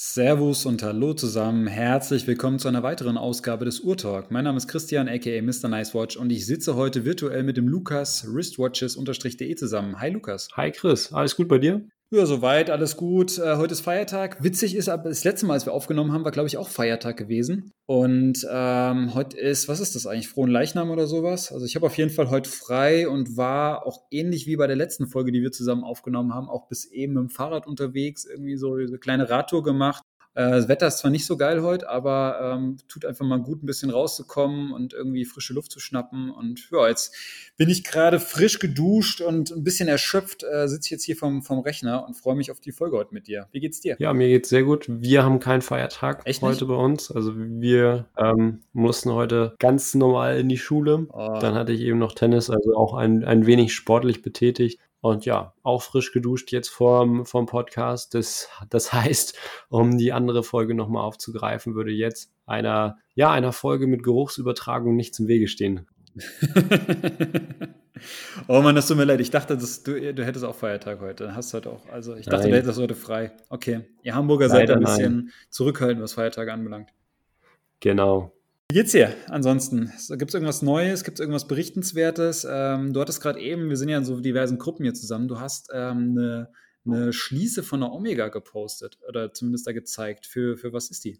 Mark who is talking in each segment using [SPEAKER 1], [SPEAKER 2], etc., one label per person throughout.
[SPEAKER 1] Servus und Hallo zusammen. Herzlich willkommen zu einer weiteren Ausgabe des Urtalk. Mein Name ist Christian, aka Mr. Nicewatch, und ich sitze heute virtuell mit dem Lukas wristwatches-de zusammen. Hi Lukas.
[SPEAKER 2] Hi Chris, alles gut bei dir?
[SPEAKER 1] Ja, soweit, alles gut. Äh, heute ist Feiertag. Witzig ist aber, das letzte Mal, als wir aufgenommen haben, war, glaube ich, auch Feiertag gewesen. Und ähm, heute ist, was ist das eigentlich? Frohen Leichnam oder sowas? Also ich habe auf jeden Fall heute frei und war auch ähnlich wie bei der letzten Folge, die wir zusammen aufgenommen haben, auch bis eben mit dem Fahrrad unterwegs, irgendwie so eine kleine Radtour gemacht. Äh, das Wetter ist zwar nicht so geil heute, aber ähm, tut einfach mal gut, ein bisschen rauszukommen und irgendwie frische Luft zu schnappen. Und ja, jetzt bin ich gerade frisch geduscht und ein bisschen erschöpft, äh, sitze jetzt hier vom, vom Rechner und freue mich auf die Folge heute mit dir. Wie geht's dir?
[SPEAKER 2] Ja, mir geht's sehr gut. Wir haben keinen Feiertag Echt heute nicht? bei uns. Also wir ähm, mussten heute ganz normal in die Schule. Oh. Dann hatte ich eben noch Tennis, also auch ein, ein wenig sportlich betätigt. Und ja, auch frisch geduscht jetzt vorm, vom Podcast. Das, das heißt, um die andere Folge nochmal aufzugreifen, würde jetzt einer, ja, einer Folge mit Geruchsübertragung nichts im Wege stehen.
[SPEAKER 1] oh Mann, das tut mir leid. Ich dachte, das, du, du hättest auch Feiertag heute. Hast du heute auch. Also ich dachte, nein. du hättest heute frei. Okay. Ihr Hamburger Leider seid ein bisschen nein. zurückhaltend, was Feiertage anbelangt.
[SPEAKER 2] Genau.
[SPEAKER 1] Wie geht's dir ansonsten? Gibt es irgendwas Neues? Gibt es irgendwas Berichtenswertes? Ähm, du hattest gerade eben, wir sind ja in so diversen Gruppen hier zusammen, du hast ähm, eine, eine Schließe von der Omega gepostet oder zumindest da gezeigt. Für, für was ist die?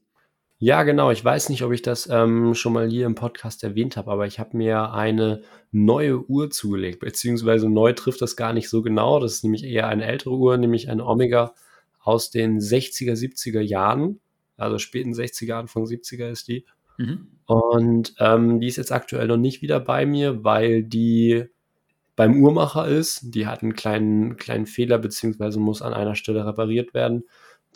[SPEAKER 2] Ja, genau. Ich weiß nicht, ob ich das ähm, schon mal hier im Podcast erwähnt habe, aber ich habe mir eine neue Uhr zugelegt, beziehungsweise neu trifft das gar nicht so genau. Das ist nämlich eher eine ältere Uhr, nämlich eine Omega aus den 60er, 70er Jahren, also späten 60er, Anfang 70er ist die. Mhm. Und ähm, die ist jetzt aktuell noch nicht wieder bei mir, weil die beim Uhrmacher ist. Die hat einen kleinen, kleinen Fehler, beziehungsweise muss an einer Stelle repariert werden.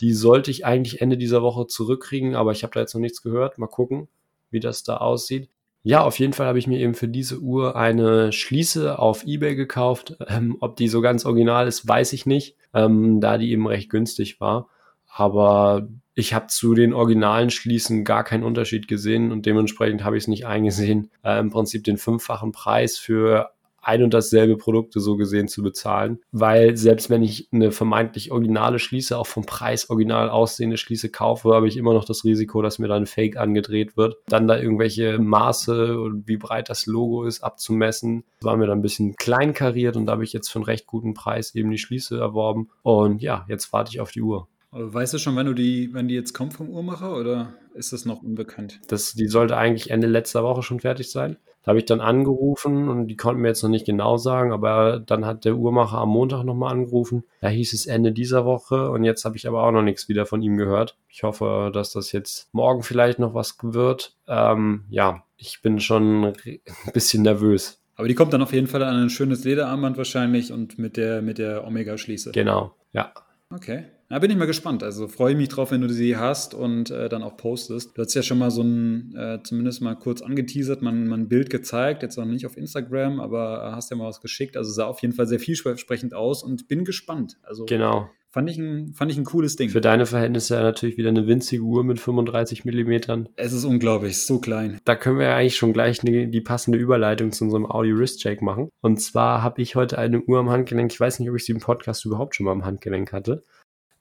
[SPEAKER 2] Die sollte ich eigentlich Ende dieser Woche zurückkriegen, aber ich habe da jetzt noch nichts gehört. Mal gucken, wie das da aussieht. Ja, auf jeden Fall habe ich mir eben für diese Uhr eine Schließe auf eBay gekauft. Ähm, ob die so ganz original ist, weiß ich nicht, ähm, da die eben recht günstig war. Aber ich habe zu den originalen Schließen gar keinen Unterschied gesehen und dementsprechend habe ich es nicht eingesehen, äh, im Prinzip den fünffachen Preis für ein und dasselbe Produkte so gesehen zu bezahlen, weil selbst wenn ich eine vermeintlich originale Schließe, auch vom Preis original aussehende Schließe kaufe, habe ich immer noch das Risiko, dass mir dann Fake angedreht wird. Dann da irgendwelche Maße und wie breit das Logo ist abzumessen. Das war mir dann ein bisschen kleinkariert und da habe ich jetzt für einen recht guten Preis eben die Schließe erworben. Und ja, jetzt warte ich auf die Uhr.
[SPEAKER 1] Weißt du schon, wann du die, wenn die jetzt kommt vom Uhrmacher oder ist das noch unbekannt?
[SPEAKER 2] Das, die sollte eigentlich Ende letzter Woche schon fertig sein. Da habe ich dann angerufen und die konnten mir jetzt noch nicht genau sagen, aber dann hat der Uhrmacher am Montag nochmal angerufen. Da hieß es Ende dieser Woche und jetzt habe ich aber auch noch nichts wieder von ihm gehört. Ich hoffe, dass das jetzt morgen vielleicht noch was wird. Ähm, ja, ich bin schon ein bisschen nervös.
[SPEAKER 1] Aber die kommt dann auf jeden Fall an ein schönes Lederarmband wahrscheinlich und mit der, mit der Omega-Schließe.
[SPEAKER 2] Genau, ja.
[SPEAKER 1] Okay. Da bin ich mal gespannt. Also freue ich mich drauf, wenn du sie hast und äh, dann auch postest. Du hast ja schon mal so ein, äh, zumindest mal kurz angeteasert, man, man ein Bild gezeigt, jetzt noch nicht auf Instagram, aber hast ja mal was geschickt. Also sah auf jeden Fall sehr vielversprechend aus und bin gespannt. Also
[SPEAKER 2] genau.
[SPEAKER 1] Fand ich, ein, fand ich ein cooles Ding.
[SPEAKER 2] Für deine Verhältnisse natürlich wieder eine winzige Uhr mit 35 Millimetern.
[SPEAKER 1] Es ist unglaublich, so klein.
[SPEAKER 2] Da können wir ja eigentlich schon gleich eine, die passende Überleitung zu unserem Audi Wrist Check machen. Und zwar habe ich heute eine Uhr am Handgelenk. Ich weiß nicht, ob ich sie im Podcast überhaupt schon mal am Handgelenk hatte.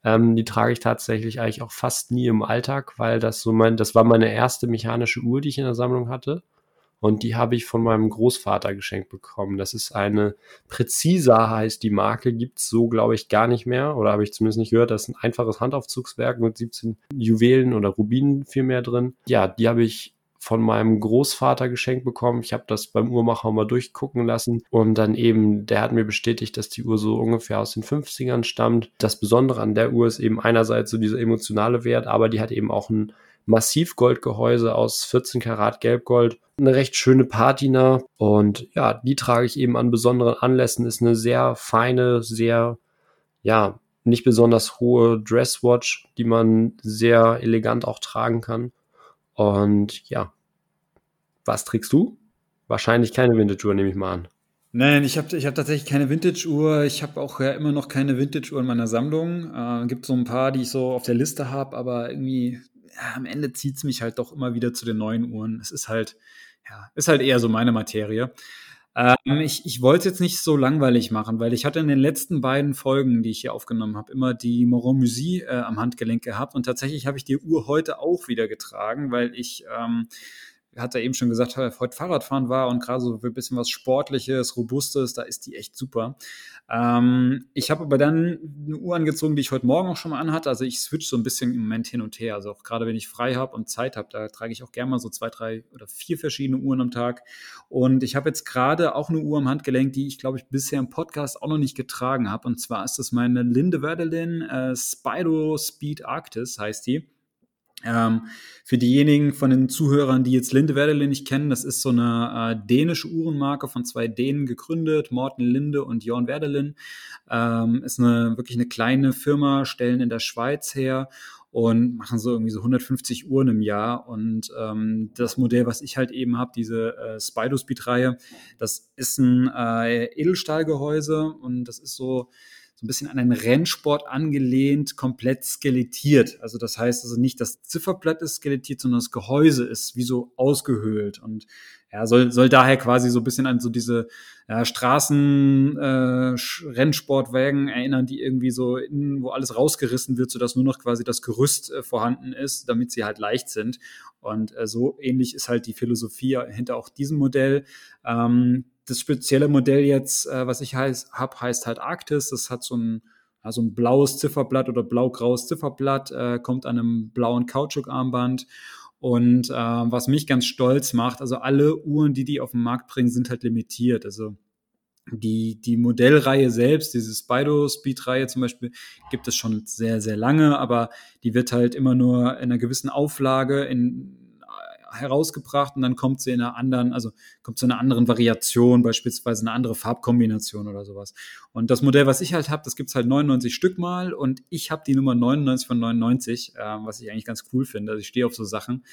[SPEAKER 2] Ähm, die trage ich tatsächlich eigentlich auch fast nie im Alltag, weil das so mein, das war meine erste mechanische Uhr, die ich in der Sammlung hatte. Und die habe ich von meinem Großvater geschenkt bekommen. Das ist eine Präzisa heißt die Marke, gibt's so, glaube ich, gar nicht mehr. Oder habe ich zumindest nicht gehört. Das ist ein einfaches Handaufzugswerk mit 17 Juwelen oder Rubinen viel mehr drin. Ja, die habe ich von meinem Großvater geschenkt bekommen. Ich habe das beim Uhrmacher mal durchgucken lassen und dann eben, der hat mir bestätigt, dass die Uhr so ungefähr aus den 50ern stammt. Das Besondere an der Uhr ist eben einerseits so dieser emotionale Wert, aber die hat eben auch ein Massivgoldgehäuse aus 14 Karat Gelbgold. Eine recht schöne Patina und ja, die trage ich eben an besonderen Anlässen. Ist eine sehr feine, sehr, ja, nicht besonders hohe Dresswatch, die man sehr elegant auch tragen kann. Und ja, was trägst du? Wahrscheinlich keine Vintage-Uhr, nehme ich mal an.
[SPEAKER 1] Nein, ich habe ich hab tatsächlich keine Vintage-Uhr. Ich habe auch ja immer noch keine Vintage-Uhr in meiner Sammlung. Äh, gibt so ein paar, die ich so auf der Liste habe, aber irgendwie ja, am Ende zieht es mich halt doch immer wieder zu den neuen Uhren. Es ist halt, ja, ist halt eher so meine Materie. Ähm, ich ich wollte es jetzt nicht so langweilig machen, weil ich hatte in den letzten beiden Folgen, die ich hier aufgenommen habe, immer die Moron Musy äh, am Handgelenk gehabt. Und tatsächlich habe ich die Uhr heute auch wieder getragen, weil ich ähm, hat er eben schon gesagt, heute Fahrradfahren war und gerade so ein bisschen was Sportliches, Robustes, da ist die echt super. Ähm, ich habe aber dann eine Uhr angezogen, die ich heute Morgen auch schon mal anhatte. Also ich switch so ein bisschen im Moment hin und her. Also auch gerade wenn ich frei habe und Zeit habe, da trage ich auch gerne mal so zwei, drei oder vier verschiedene Uhren am Tag. Und ich habe jetzt gerade auch eine Uhr am Handgelenk, die ich glaube ich bisher im Podcast auch noch nicht getragen habe. Und zwar ist das meine Linde Werdelin äh, Spido Speed Arctis heißt die. Ähm, für diejenigen von den Zuhörern, die jetzt Linde Werdelin nicht kennen, das ist so eine äh, dänische Uhrenmarke von zwei Dänen gegründet, Morten Linde und Jorn Werdelin. Ähm, ist eine wirklich eine kleine Firma, stellen in der Schweiz her und machen so irgendwie so 150 Uhren im Jahr. Und ähm, das Modell, was ich halt eben habe, diese äh, Spido Speed Reihe, das ist ein äh, Edelstahlgehäuse und das ist so so ein bisschen an einen Rennsport angelehnt, komplett skelettiert. Also das heißt also nicht, das Zifferblatt ist skelettiert, sondern das Gehäuse ist wie so ausgehöhlt und ja, soll, soll daher quasi so ein bisschen an so diese ja, Straßen-Rennsportwagen äh, erinnern, die irgendwie so innen, wo alles rausgerissen wird, sodass nur noch quasi das Gerüst äh, vorhanden ist, damit sie halt leicht sind. Und äh, so ähnlich ist halt die Philosophie hinter auch diesem Modell. Ähm, das spezielle Modell jetzt, äh, was ich heiß, habe, heißt halt Arktis. Das hat so ein, also ein blaues Zifferblatt oder blau-graues Zifferblatt, äh, kommt an einem blauen Kautschukarmband. Und äh, was mich ganz stolz macht, also alle Uhren, die die auf den Markt bringen, sind halt limitiert. Also die, die Modellreihe selbst, diese Spido Speed-Reihe zum Beispiel, gibt es schon sehr, sehr lange, aber die wird halt immer nur in einer gewissen Auflage in herausgebracht und dann kommt sie in einer anderen, also kommt zu einer anderen Variation, beispielsweise eine andere Farbkombination oder sowas. Und das Modell, was ich halt habe, das gibt's halt 99 Stück mal und ich habe die Nummer 99 von 99, äh, was ich eigentlich ganz cool finde. Also ich stehe auf so Sachen.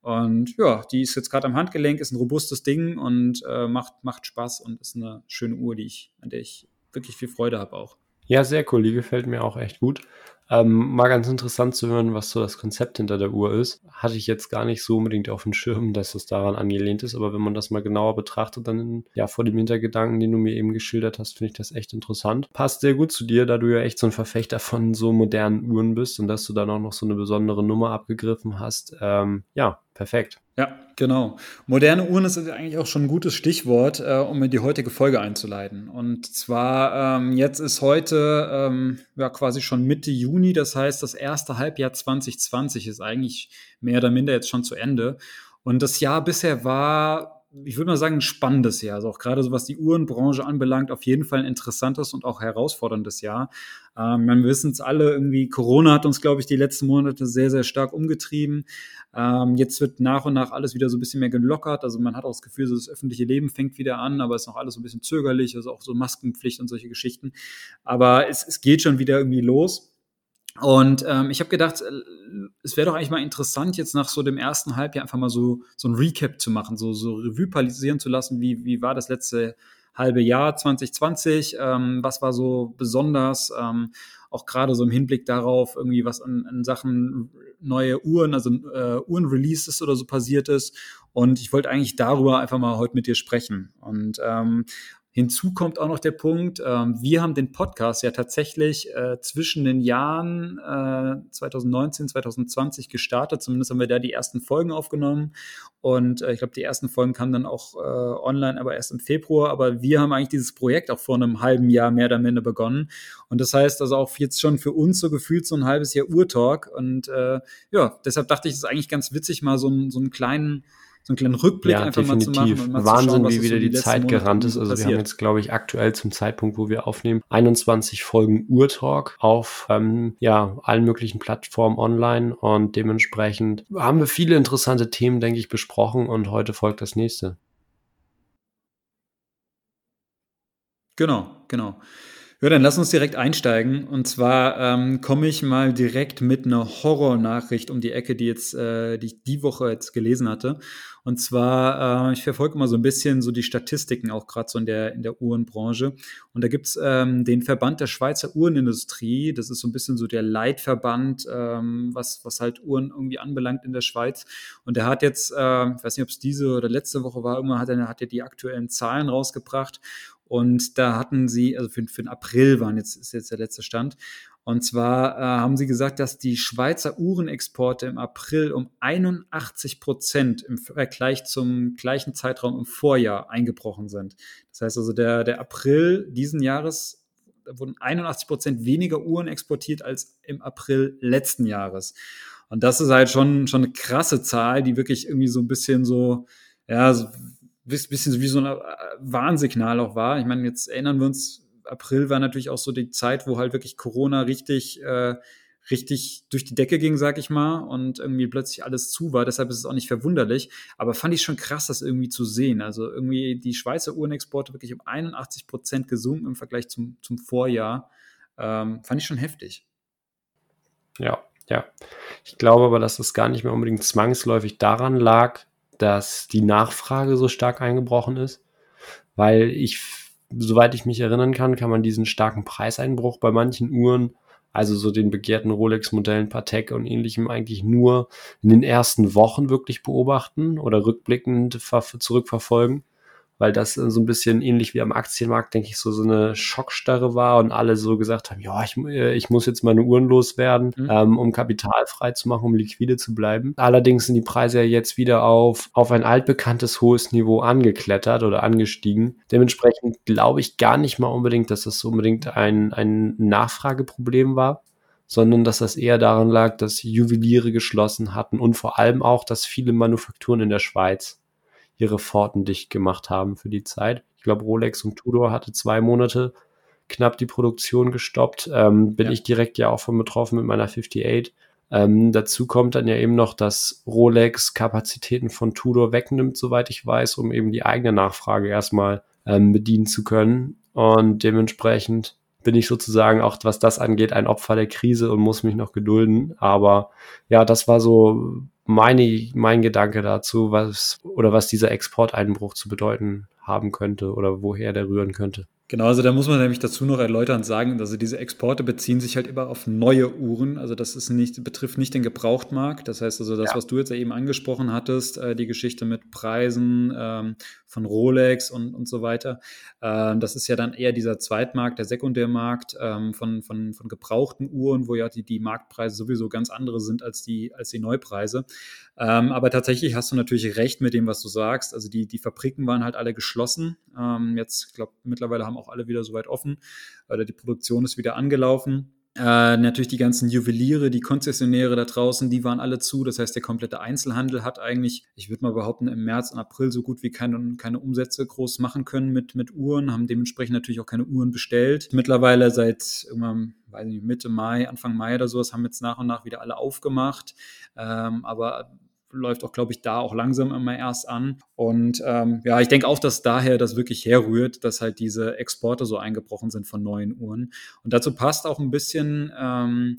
[SPEAKER 1] Und ja, die ist jetzt gerade am Handgelenk, ist ein robustes Ding und äh, macht, macht Spaß und ist eine schöne Uhr, die ich, an der ich wirklich viel Freude habe auch.
[SPEAKER 2] Ja, sehr cool. Die gefällt mir auch echt gut. Ähm, mal ganz interessant zu hören, was so das Konzept hinter der Uhr ist. Hatte ich jetzt gar nicht so unbedingt auf dem Schirm, dass es daran angelehnt ist, aber wenn man das mal genauer betrachtet, dann ja vor dem Hintergedanken, den du mir eben geschildert hast, finde ich das echt interessant. Passt sehr gut zu dir, da du ja echt so ein Verfechter von so modernen Uhren bist und dass du dann auch noch so eine besondere Nummer abgegriffen hast. Ähm, ja, perfekt.
[SPEAKER 1] Ja, genau. Moderne Uhren ist eigentlich auch schon ein gutes Stichwort, äh, um in die heutige Folge einzuleiten. Und zwar, ähm, jetzt ist heute ähm, ja quasi schon Mitte Juni, das heißt, das erste Halbjahr 2020 ist eigentlich mehr oder minder jetzt schon zu Ende. Und das Jahr bisher war ich würde mal sagen, ein spannendes Jahr. Also auch gerade so was die Uhrenbranche anbelangt, auf jeden Fall ein interessantes und auch herausforderndes Jahr. Ähm, wir wissen es alle, irgendwie Corona hat uns, glaube ich, die letzten Monate sehr, sehr stark umgetrieben. Ähm, jetzt wird nach und nach alles wieder so ein bisschen mehr gelockert. Also man hat auch das Gefühl, so das öffentliche Leben fängt wieder an, aber es ist noch alles so ein bisschen zögerlich, also auch so Maskenpflicht und solche Geschichten. Aber es, es geht schon wieder irgendwie los. Und ähm, ich habe gedacht, äh, es wäre doch eigentlich mal interessant, jetzt nach so dem ersten Halbjahr einfach mal so, so ein Recap zu machen, so, so Revue passieren zu lassen, wie, wie war das letzte halbe Jahr 2020, ähm, was war so besonders, ähm, auch gerade so im Hinblick darauf, irgendwie was an, an Sachen neue Uhren, also äh, Uhren-Releases oder so passiert ist. Und ich wollte eigentlich darüber einfach mal heute mit dir sprechen. Und ähm, Hinzu kommt auch noch der Punkt, ähm, wir haben den Podcast ja tatsächlich äh, zwischen den Jahren äh, 2019, 2020 gestartet. Zumindest haben wir da die ersten Folgen aufgenommen. Und äh, ich glaube, die ersten Folgen kamen dann auch äh, online, aber erst im Februar. Aber wir haben eigentlich dieses Projekt auch vor einem halben Jahr mehr oder minder begonnen. Und das heißt also auch jetzt schon für uns so gefühlt so ein halbes Jahr Urtalk. Und äh, ja, deshalb dachte ich, es ist eigentlich ganz witzig, mal so, einen so einen kleinen so einen kleinen Rückblick ja, einfach definitiv. mal zu machen. Und
[SPEAKER 2] mal Wahnsinn, schauen, wie wieder die, die Zeit gerannt ist. Also passiert. wir haben jetzt, glaube ich, aktuell zum Zeitpunkt, wo wir aufnehmen, 21 Folgen Urtalk auf ähm, ja, allen möglichen Plattformen online und dementsprechend haben wir viele interessante Themen, denke ich, besprochen und heute folgt das nächste.
[SPEAKER 1] Genau, genau. Ja, dann lass uns direkt einsteigen. Und zwar ähm, komme ich mal direkt mit einer Horrornachricht um die Ecke, die jetzt, äh, die ich die Woche jetzt gelesen hatte. Und zwar, äh, ich verfolge immer so ein bisschen so die Statistiken, auch gerade so in der, in der Uhrenbranche. Und da gibt's ähm, den Verband der Schweizer Uhrenindustrie. Das ist so ein bisschen so der Leitverband, ähm, was, was halt Uhren irgendwie anbelangt in der Schweiz. Und der hat jetzt, äh, ich weiß nicht, ob es diese oder letzte Woche war, irgendwann hat er, hat er die aktuellen Zahlen rausgebracht. Und da hatten sie, also für, für den April waren jetzt, ist jetzt der letzte Stand. Und zwar äh, haben sie gesagt, dass die Schweizer Uhrenexporte im April um 81 Prozent im Vergleich zum gleichen Zeitraum im Vorjahr eingebrochen sind. Das heißt also, der, der April diesen Jahres da wurden 81 Prozent weniger Uhren exportiert als im April letzten Jahres. Und das ist halt schon, schon eine krasse Zahl, die wirklich irgendwie so ein bisschen so, ja, so bisschen wie so ein äh, Warnsignal auch war. Ich meine, jetzt erinnern wir uns, April war natürlich auch so die Zeit, wo halt wirklich Corona richtig, äh, richtig durch die Decke ging, sag ich mal, und irgendwie plötzlich alles zu war. Deshalb ist es auch nicht verwunderlich. Aber fand ich schon krass, das irgendwie zu sehen. Also irgendwie die Schweizer Uhrenexporte wirklich um 81 Prozent gesunken im Vergleich zum, zum Vorjahr. Ähm, fand ich schon heftig.
[SPEAKER 2] Ja, ja. Ich glaube aber, dass das gar nicht mehr unbedingt zwangsläufig daran lag, dass die Nachfrage so stark eingebrochen ist, weil ich, soweit ich mich erinnern kann, kann man diesen starken Preiseinbruch bei manchen Uhren, also so den begehrten Rolex-Modellen Patek und ähnlichem, eigentlich nur in den ersten Wochen wirklich beobachten oder rückblickend zurückverfolgen weil das so ein bisschen ähnlich wie am Aktienmarkt, denke ich, so, so eine Schockstarre war und alle so gesagt haben, ja, ich, äh, ich muss jetzt meine Uhren loswerden, mhm. ähm, um Kapital frei zu machen, um liquide zu bleiben. Allerdings sind die Preise ja jetzt wieder auf, auf ein altbekanntes hohes Niveau angeklettert oder angestiegen. Dementsprechend glaube ich gar nicht mal unbedingt, dass das unbedingt ein, ein Nachfrageproblem war sondern dass das eher daran lag, dass Juweliere geschlossen hatten und vor allem auch, dass viele Manufakturen in der Schweiz ihre Pforten dicht gemacht haben für die Zeit. Ich glaube, Rolex und Tudor hatte zwei Monate knapp die Produktion gestoppt. Ähm, bin ja. ich direkt ja auch von betroffen mit meiner 58. Ähm, dazu kommt dann ja eben noch, dass Rolex Kapazitäten von Tudor wegnimmt, soweit ich weiß, um eben die eigene Nachfrage erstmal ähm, bedienen zu können. Und dementsprechend bin ich sozusagen auch, was das angeht, ein Opfer der Krise und muss mich noch gedulden. Aber ja, das war so meine, mein Gedanke dazu, was oder was dieser Exporteinbruch zu bedeuten haben könnte oder woher der rühren könnte.
[SPEAKER 1] Genau, also da muss man nämlich dazu noch erläutern sagen, also diese Exporte beziehen sich halt immer auf neue Uhren. Also das ist nicht, betrifft nicht den Gebrauchtmarkt. Das heißt also das, ja. was du jetzt eben angesprochen hattest, äh, die Geschichte mit Preisen ähm, von Rolex und, und so weiter. Ähm, das ist ja dann eher dieser Zweitmarkt, der Sekundärmarkt ähm, von, von, von gebrauchten Uhren, wo ja die, die Marktpreise sowieso ganz andere sind als die, als die Neupreise. Ähm, aber tatsächlich hast du natürlich recht mit dem, was du sagst. Also die, die Fabriken waren halt alle geschlossen. Ähm, jetzt, ich glaube, mittlerweile haben auch alle wieder soweit offen. Oder die Produktion ist wieder angelaufen. Äh, natürlich die ganzen Juweliere, die Konzessionäre da draußen, die waren alle zu. Das heißt, der komplette Einzelhandel hat eigentlich, ich würde mal behaupten, im März und April so gut wie keine, keine Umsätze groß machen können mit, mit Uhren, haben dementsprechend natürlich auch keine Uhren bestellt. Mittlerweile seit irgendwann, weiß nicht, Mitte Mai, Anfang Mai oder sowas, haben jetzt nach und nach wieder alle aufgemacht. Ähm, aber läuft auch, glaube ich, da auch langsam immer erst an. Und ähm, ja, ich denke auch, dass daher das wirklich herrührt, dass halt diese Exporte so eingebrochen sind von neuen Uhren. Und dazu passt auch ein bisschen ähm,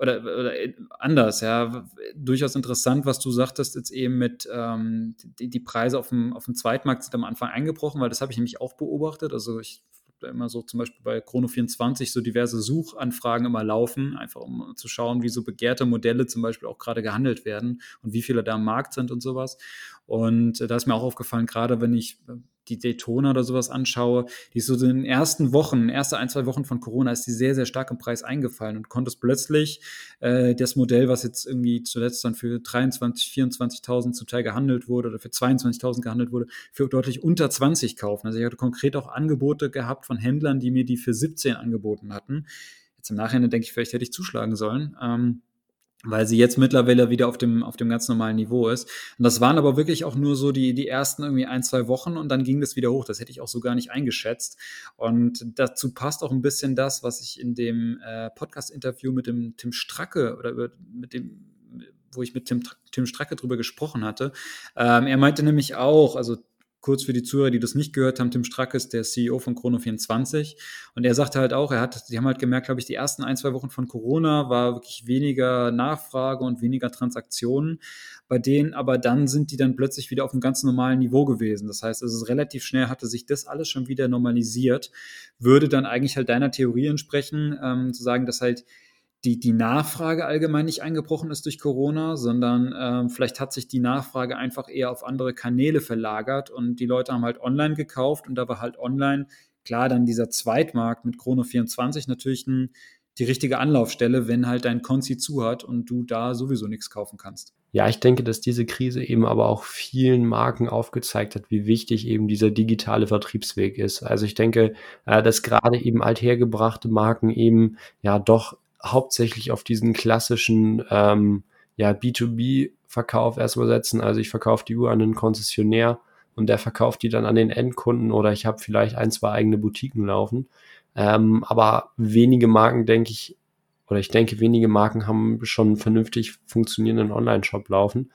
[SPEAKER 1] oder, oder anders, ja, durchaus interessant, was du sagtest, jetzt eben mit ähm, die, die Preise auf dem, auf dem Zweitmarkt sind am Anfang eingebrochen, weil das habe ich nämlich auch beobachtet. Also ich immer so zum Beispiel bei Chrono24 so diverse Suchanfragen immer laufen, einfach um zu schauen, wie so begehrte Modelle zum Beispiel auch gerade gehandelt werden und wie viele da am Markt sind und sowas. Und äh, da ist mir auch aufgefallen, gerade wenn ich äh, die Daytona oder sowas anschaue, die ist so in den ersten Wochen, erste ein, zwei Wochen von Corona, ist die sehr, sehr stark im Preis eingefallen und konntest plötzlich äh, das Modell, was jetzt irgendwie zuletzt dann für 23, 24.000 zum Teil gehandelt wurde oder für 22.000 gehandelt wurde, für deutlich unter 20 kaufen. Also ich hatte konkret auch Angebote gehabt von Händlern, die mir die für 17 angeboten hatten. Jetzt im Nachhinein denke ich, vielleicht hätte ich zuschlagen sollen. Ähm, weil sie jetzt mittlerweile wieder auf dem, auf dem ganz normalen Niveau ist. Und das waren aber wirklich auch nur so die, die ersten irgendwie ein, zwei Wochen und dann ging das wieder hoch. Das hätte ich auch so gar nicht eingeschätzt. Und dazu passt auch ein bisschen das, was ich in dem äh, Podcast-Interview mit dem Tim Stracke oder mit dem, wo ich mit Tim, Tim Stracke drüber gesprochen hatte. Ähm, er meinte nämlich auch, also kurz für die Zuhörer, die das nicht gehört haben, Tim Strack ist der CEO von Chrono24 und er sagte halt auch, er hat, sie haben halt gemerkt, glaube ich, die ersten ein, zwei Wochen von Corona war wirklich weniger Nachfrage und weniger Transaktionen. Bei denen, aber dann sind die dann plötzlich wieder auf einem ganz normalen Niveau gewesen. Das heißt, es ist relativ schnell, hatte sich das alles schon wieder normalisiert, würde dann eigentlich halt deiner Theorie entsprechen, ähm, zu sagen, dass halt die, die Nachfrage allgemein nicht eingebrochen ist durch Corona, sondern ähm, vielleicht hat sich die Nachfrage einfach eher auf andere Kanäle verlagert und die Leute haben halt online gekauft und da war halt online, klar, dann dieser Zweitmarkt mit Chrono 24 natürlich ein, die richtige Anlaufstelle, wenn halt dein Konzi zu hat und du da sowieso nichts kaufen kannst.
[SPEAKER 2] Ja, ich denke, dass diese Krise eben aber auch vielen Marken aufgezeigt hat, wie wichtig eben dieser digitale Vertriebsweg ist. Also ich denke, äh, dass gerade eben althergebrachte Marken eben ja doch hauptsächlich auf diesen klassischen ähm, ja, B2B-Verkauf erstmal setzen. Also ich verkaufe die Uhr an einen Konzessionär und der verkauft die dann an den Endkunden oder ich habe vielleicht ein, zwei eigene Boutiquen laufen. Ähm, aber wenige Marken, denke ich, oder ich denke, wenige Marken haben schon einen vernünftig funktionierenden Online-Shop laufen.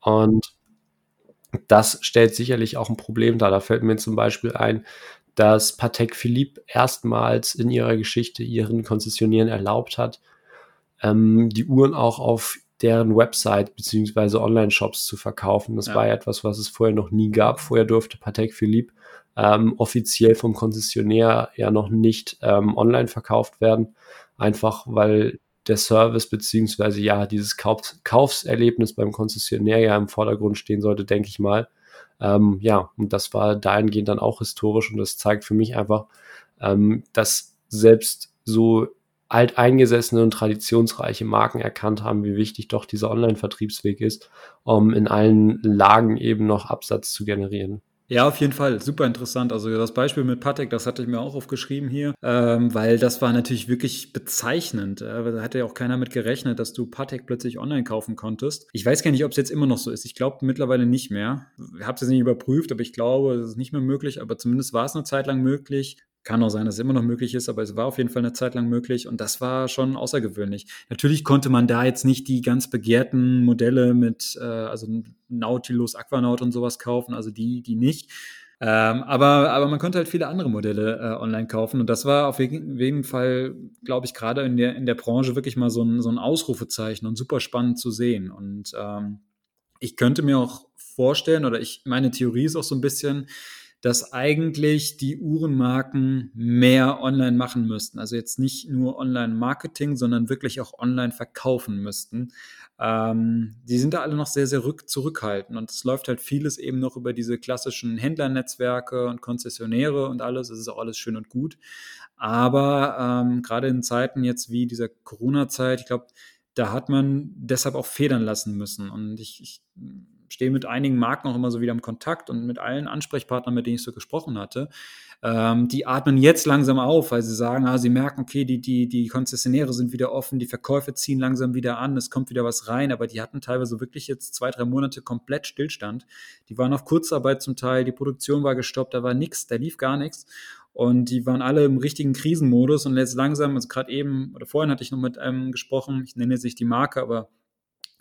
[SPEAKER 2] Und das stellt sicherlich auch ein Problem dar. Da fällt mir zum Beispiel ein, dass Patek Philippe erstmals in ihrer Geschichte ihren Konzessionären erlaubt hat, ähm, die Uhren auch auf deren Website beziehungsweise Online-Shops zu verkaufen. Das ja. war ja etwas, was es vorher noch nie gab. Vorher durfte Patek Philippe ähm, offiziell vom Konzessionär ja noch nicht ähm, online verkauft werden, einfach weil der Service beziehungsweise ja dieses Kauf Kaufserlebnis beim Konzessionär ja im Vordergrund stehen sollte, denke ich mal. Ähm, ja, und das war dahingehend dann auch historisch und das zeigt für mich einfach, ähm, dass selbst so alteingesessene und traditionsreiche Marken erkannt haben, wie wichtig doch dieser Online-Vertriebsweg ist, um in allen Lagen eben noch Absatz zu generieren.
[SPEAKER 1] Ja, auf jeden Fall. Super interessant. Also das Beispiel mit Patek, das hatte ich mir auch aufgeschrieben hier, ähm, weil das war natürlich wirklich bezeichnend. Äh, da hatte ja auch keiner mit gerechnet, dass du Patek plötzlich online kaufen konntest. Ich weiß gar nicht, ob es jetzt immer noch so ist. Ich glaube mittlerweile nicht mehr. Ich habe es jetzt nicht überprüft, aber ich glaube, es ist nicht mehr möglich. Aber zumindest war es eine Zeit lang möglich. Kann auch sein, dass es immer noch möglich ist, aber es war auf jeden Fall eine Zeit lang möglich und das war schon außergewöhnlich. Natürlich konnte man da jetzt nicht die ganz begehrten Modelle mit, äh, also Nautilus, Aquanaut und sowas kaufen, also die, die nicht. Ähm, aber, aber man konnte halt viele andere Modelle äh, online kaufen und das war auf jeden Fall, glaube ich, gerade in der, in der Branche wirklich mal so ein, so ein Ausrufezeichen und super spannend zu sehen. Und ähm, ich könnte mir auch vorstellen, oder ich, meine Theorie ist auch so ein bisschen, dass eigentlich die Uhrenmarken mehr online machen müssten. Also jetzt nicht nur Online-Marketing, sondern wirklich auch online verkaufen müssten. Ähm, die sind da alle noch sehr, sehr rück zurückhaltend und es läuft halt vieles eben noch über diese klassischen Händlernetzwerke und Konzessionäre und alles. Das ist auch alles schön und gut. Aber ähm, gerade in Zeiten jetzt wie dieser Corona-Zeit, ich glaube, da hat man deshalb auch federn lassen müssen. Und ich, ich stehe mit einigen Marken auch immer so wieder im Kontakt und mit allen Ansprechpartnern, mit denen ich so gesprochen hatte. Ähm, die atmen jetzt langsam auf, weil sie sagen, ah, sie merken, okay, die, die, die Konzessionäre sind wieder offen, die Verkäufe ziehen langsam wieder an, es kommt wieder was rein, aber die hatten teilweise wirklich jetzt zwei, drei Monate komplett Stillstand. Die waren auf Kurzarbeit zum Teil, die Produktion war gestoppt, da war nichts, da lief gar nichts. Und die waren alle im richtigen Krisenmodus und jetzt langsam, also gerade eben, oder vorhin hatte ich noch mit einem gesprochen, ich nenne jetzt nicht die Marke, aber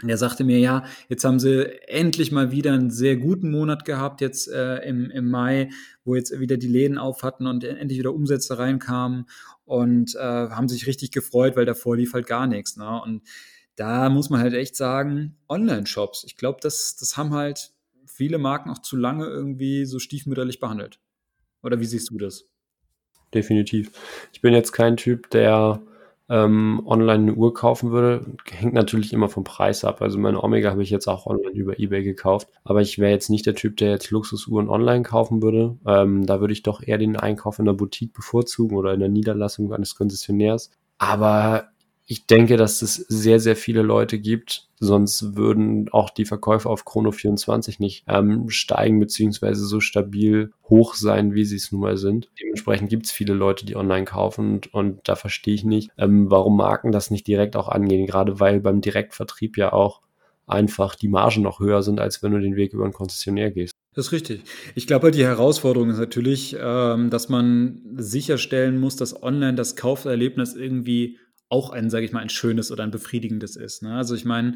[SPEAKER 1] der sagte mir, ja, jetzt haben sie endlich mal wieder einen sehr guten Monat gehabt, jetzt äh, im, im Mai, wo jetzt wieder die Läden auf hatten und endlich wieder Umsätze reinkamen und äh, haben sich richtig gefreut, weil davor lief halt gar nichts. Ne? Und da muss man halt echt sagen, Online-Shops, ich glaube, das, das haben halt viele Marken auch zu lange irgendwie so stiefmütterlich behandelt. Oder wie siehst du das?
[SPEAKER 2] Definitiv. Ich bin jetzt kein Typ, der ähm, online eine Uhr kaufen würde. Hängt natürlich immer vom Preis ab. Also meine Omega habe ich jetzt auch online über Ebay gekauft. Aber ich wäre jetzt nicht der Typ, der jetzt Luxusuhren online kaufen würde. Ähm, da würde ich doch eher den Einkauf in der Boutique bevorzugen oder in der Niederlassung eines Konzessionärs. Aber ich denke, dass es sehr, sehr viele Leute gibt, sonst würden auch die Verkäufe auf Chrono 24 nicht ähm, steigen beziehungsweise so stabil hoch sein, wie sie es nun mal sind. Dementsprechend gibt es viele Leute, die online kaufen und, und da verstehe ich nicht, ähm, warum Marken das nicht direkt auch angehen, gerade weil beim Direktvertrieb ja auch einfach die Margen noch höher sind, als wenn du den Weg über einen Konzessionär gehst.
[SPEAKER 1] Das ist richtig. Ich glaube, die Herausforderung ist natürlich, ähm, dass man sicherstellen muss, dass online das Kauferlebnis irgendwie auch ein, sage ich mal, ein schönes oder ein befriedigendes ist. Ne? Also ich meine,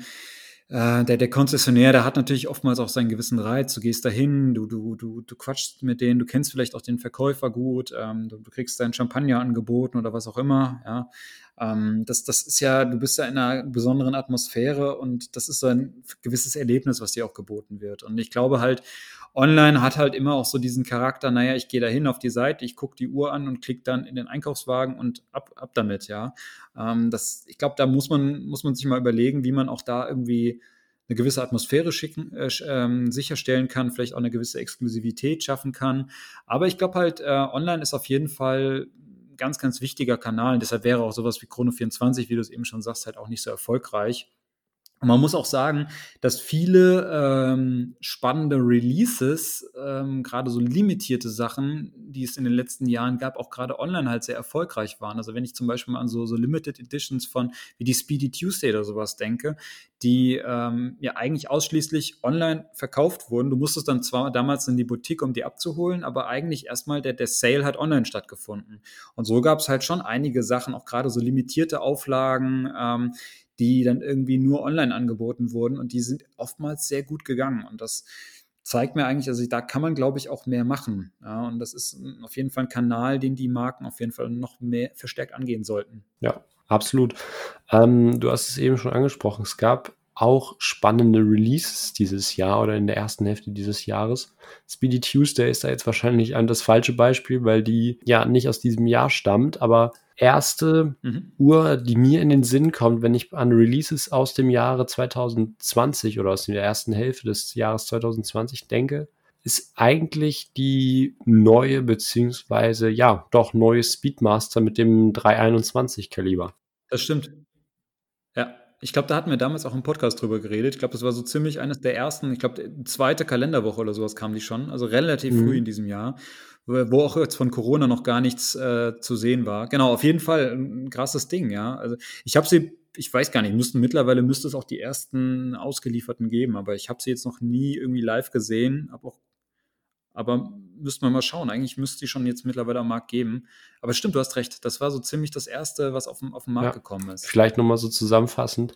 [SPEAKER 1] äh, der, der Konzessionär, der hat natürlich oftmals auch seinen gewissen Reiz. Du gehst dahin, du, du, du, du quatschst mit denen, du kennst vielleicht auch den Verkäufer gut, ähm, du, du, kriegst dein Champagner angeboten oder was auch immer. Ja. Ähm, das, das ist ja, du bist ja in einer besonderen Atmosphäre und das ist so ein gewisses Erlebnis, was dir auch geboten wird. Und ich glaube halt, online hat halt immer auch so diesen Charakter, naja, ich gehe da hin auf die Seite, ich gucke die Uhr an und klicke dann in den Einkaufswagen und ab, ab damit, ja. Ähm, das, ich glaube, da muss man, muss man sich mal überlegen, wie man auch da irgendwie eine gewisse Atmosphäre schicken, äh, ähm, sicherstellen kann, vielleicht auch eine gewisse Exklusivität schaffen kann. Aber ich glaube halt, äh, online ist auf jeden Fall ein ganz, ganz wichtiger Kanal. Und deshalb wäre auch sowas wie Chrono24, wie du es eben schon sagst, halt auch nicht so erfolgreich. Man muss auch sagen, dass viele ähm, spannende Releases, ähm, gerade so limitierte Sachen, die es in den letzten Jahren gab, auch gerade online halt sehr erfolgreich waren. Also wenn ich zum Beispiel mal an so, so Limited Editions von wie die Speedy Tuesday oder sowas denke, die ähm, ja eigentlich ausschließlich online verkauft wurden. Du musstest dann zwar damals in die Boutique, um die abzuholen, aber eigentlich erstmal der, der Sale hat online stattgefunden. Und so gab es halt schon einige Sachen, auch gerade so limitierte Auflagen, ähm, die dann irgendwie nur online angeboten wurden und die sind oftmals sehr gut gegangen. Und das zeigt mir eigentlich, also da kann man, glaube ich, auch mehr machen. Ja, und das ist auf jeden Fall ein Kanal, den die Marken auf jeden Fall noch mehr verstärkt angehen sollten.
[SPEAKER 2] Ja, absolut. Ähm, du hast es eben schon angesprochen. Es gab auch spannende Releases dieses Jahr oder in der ersten Hälfte dieses Jahres. Speedy Tuesday ist da jetzt wahrscheinlich ein das falsche Beispiel, weil die ja nicht aus diesem Jahr stammt, aber erste mhm. Uhr, die mir in den Sinn kommt, wenn ich an Releases aus dem Jahre 2020 oder aus der ersten Hälfte des Jahres 2020 denke, ist eigentlich die neue, beziehungsweise ja, doch neue Speedmaster mit dem 321 Kaliber.
[SPEAKER 1] Das stimmt. Ich glaube, da hatten wir damals auch im Podcast drüber geredet. Ich glaube, das war so ziemlich eines der ersten, ich glaube, zweite Kalenderwoche oder sowas kam die schon, also relativ mhm. früh in diesem Jahr wo auch jetzt von Corona noch gar nichts äh, zu sehen war. Genau, auf jeden Fall ein krasses Ding, ja. Also ich habe sie, ich weiß gar nicht, müssten mittlerweile müsste es auch die ersten ausgelieferten geben, aber ich habe sie jetzt noch nie irgendwie live gesehen, aber auch aber müsste man mal schauen. Eigentlich müsste die schon jetzt mittlerweile am Markt geben. Aber stimmt, du hast recht. Das war so ziemlich das Erste, was auf, dem, auf den Markt ja, gekommen ist.
[SPEAKER 2] Vielleicht nochmal so zusammenfassend.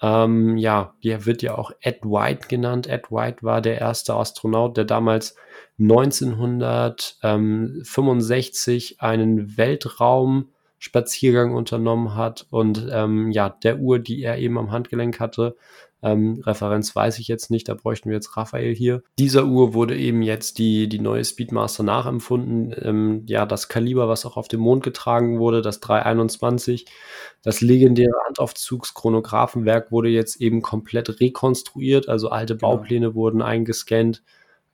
[SPEAKER 2] Ähm, ja, der wird ja auch Ed White genannt. Ed White war der erste Astronaut, der damals 1965 einen Weltraumspaziergang unternommen hat und ähm, ja, der Uhr, die er eben am Handgelenk hatte, ähm, Referenz weiß ich jetzt nicht, da bräuchten wir jetzt Raphael hier. Dieser Uhr wurde eben jetzt die, die neue Speedmaster nachempfunden. Ähm, ja, das Kaliber, was auch auf dem Mond getragen wurde, das 321, das legendäre Handaufzugschronographenwerk wurde jetzt eben komplett rekonstruiert, also alte genau. Baupläne wurden eingescannt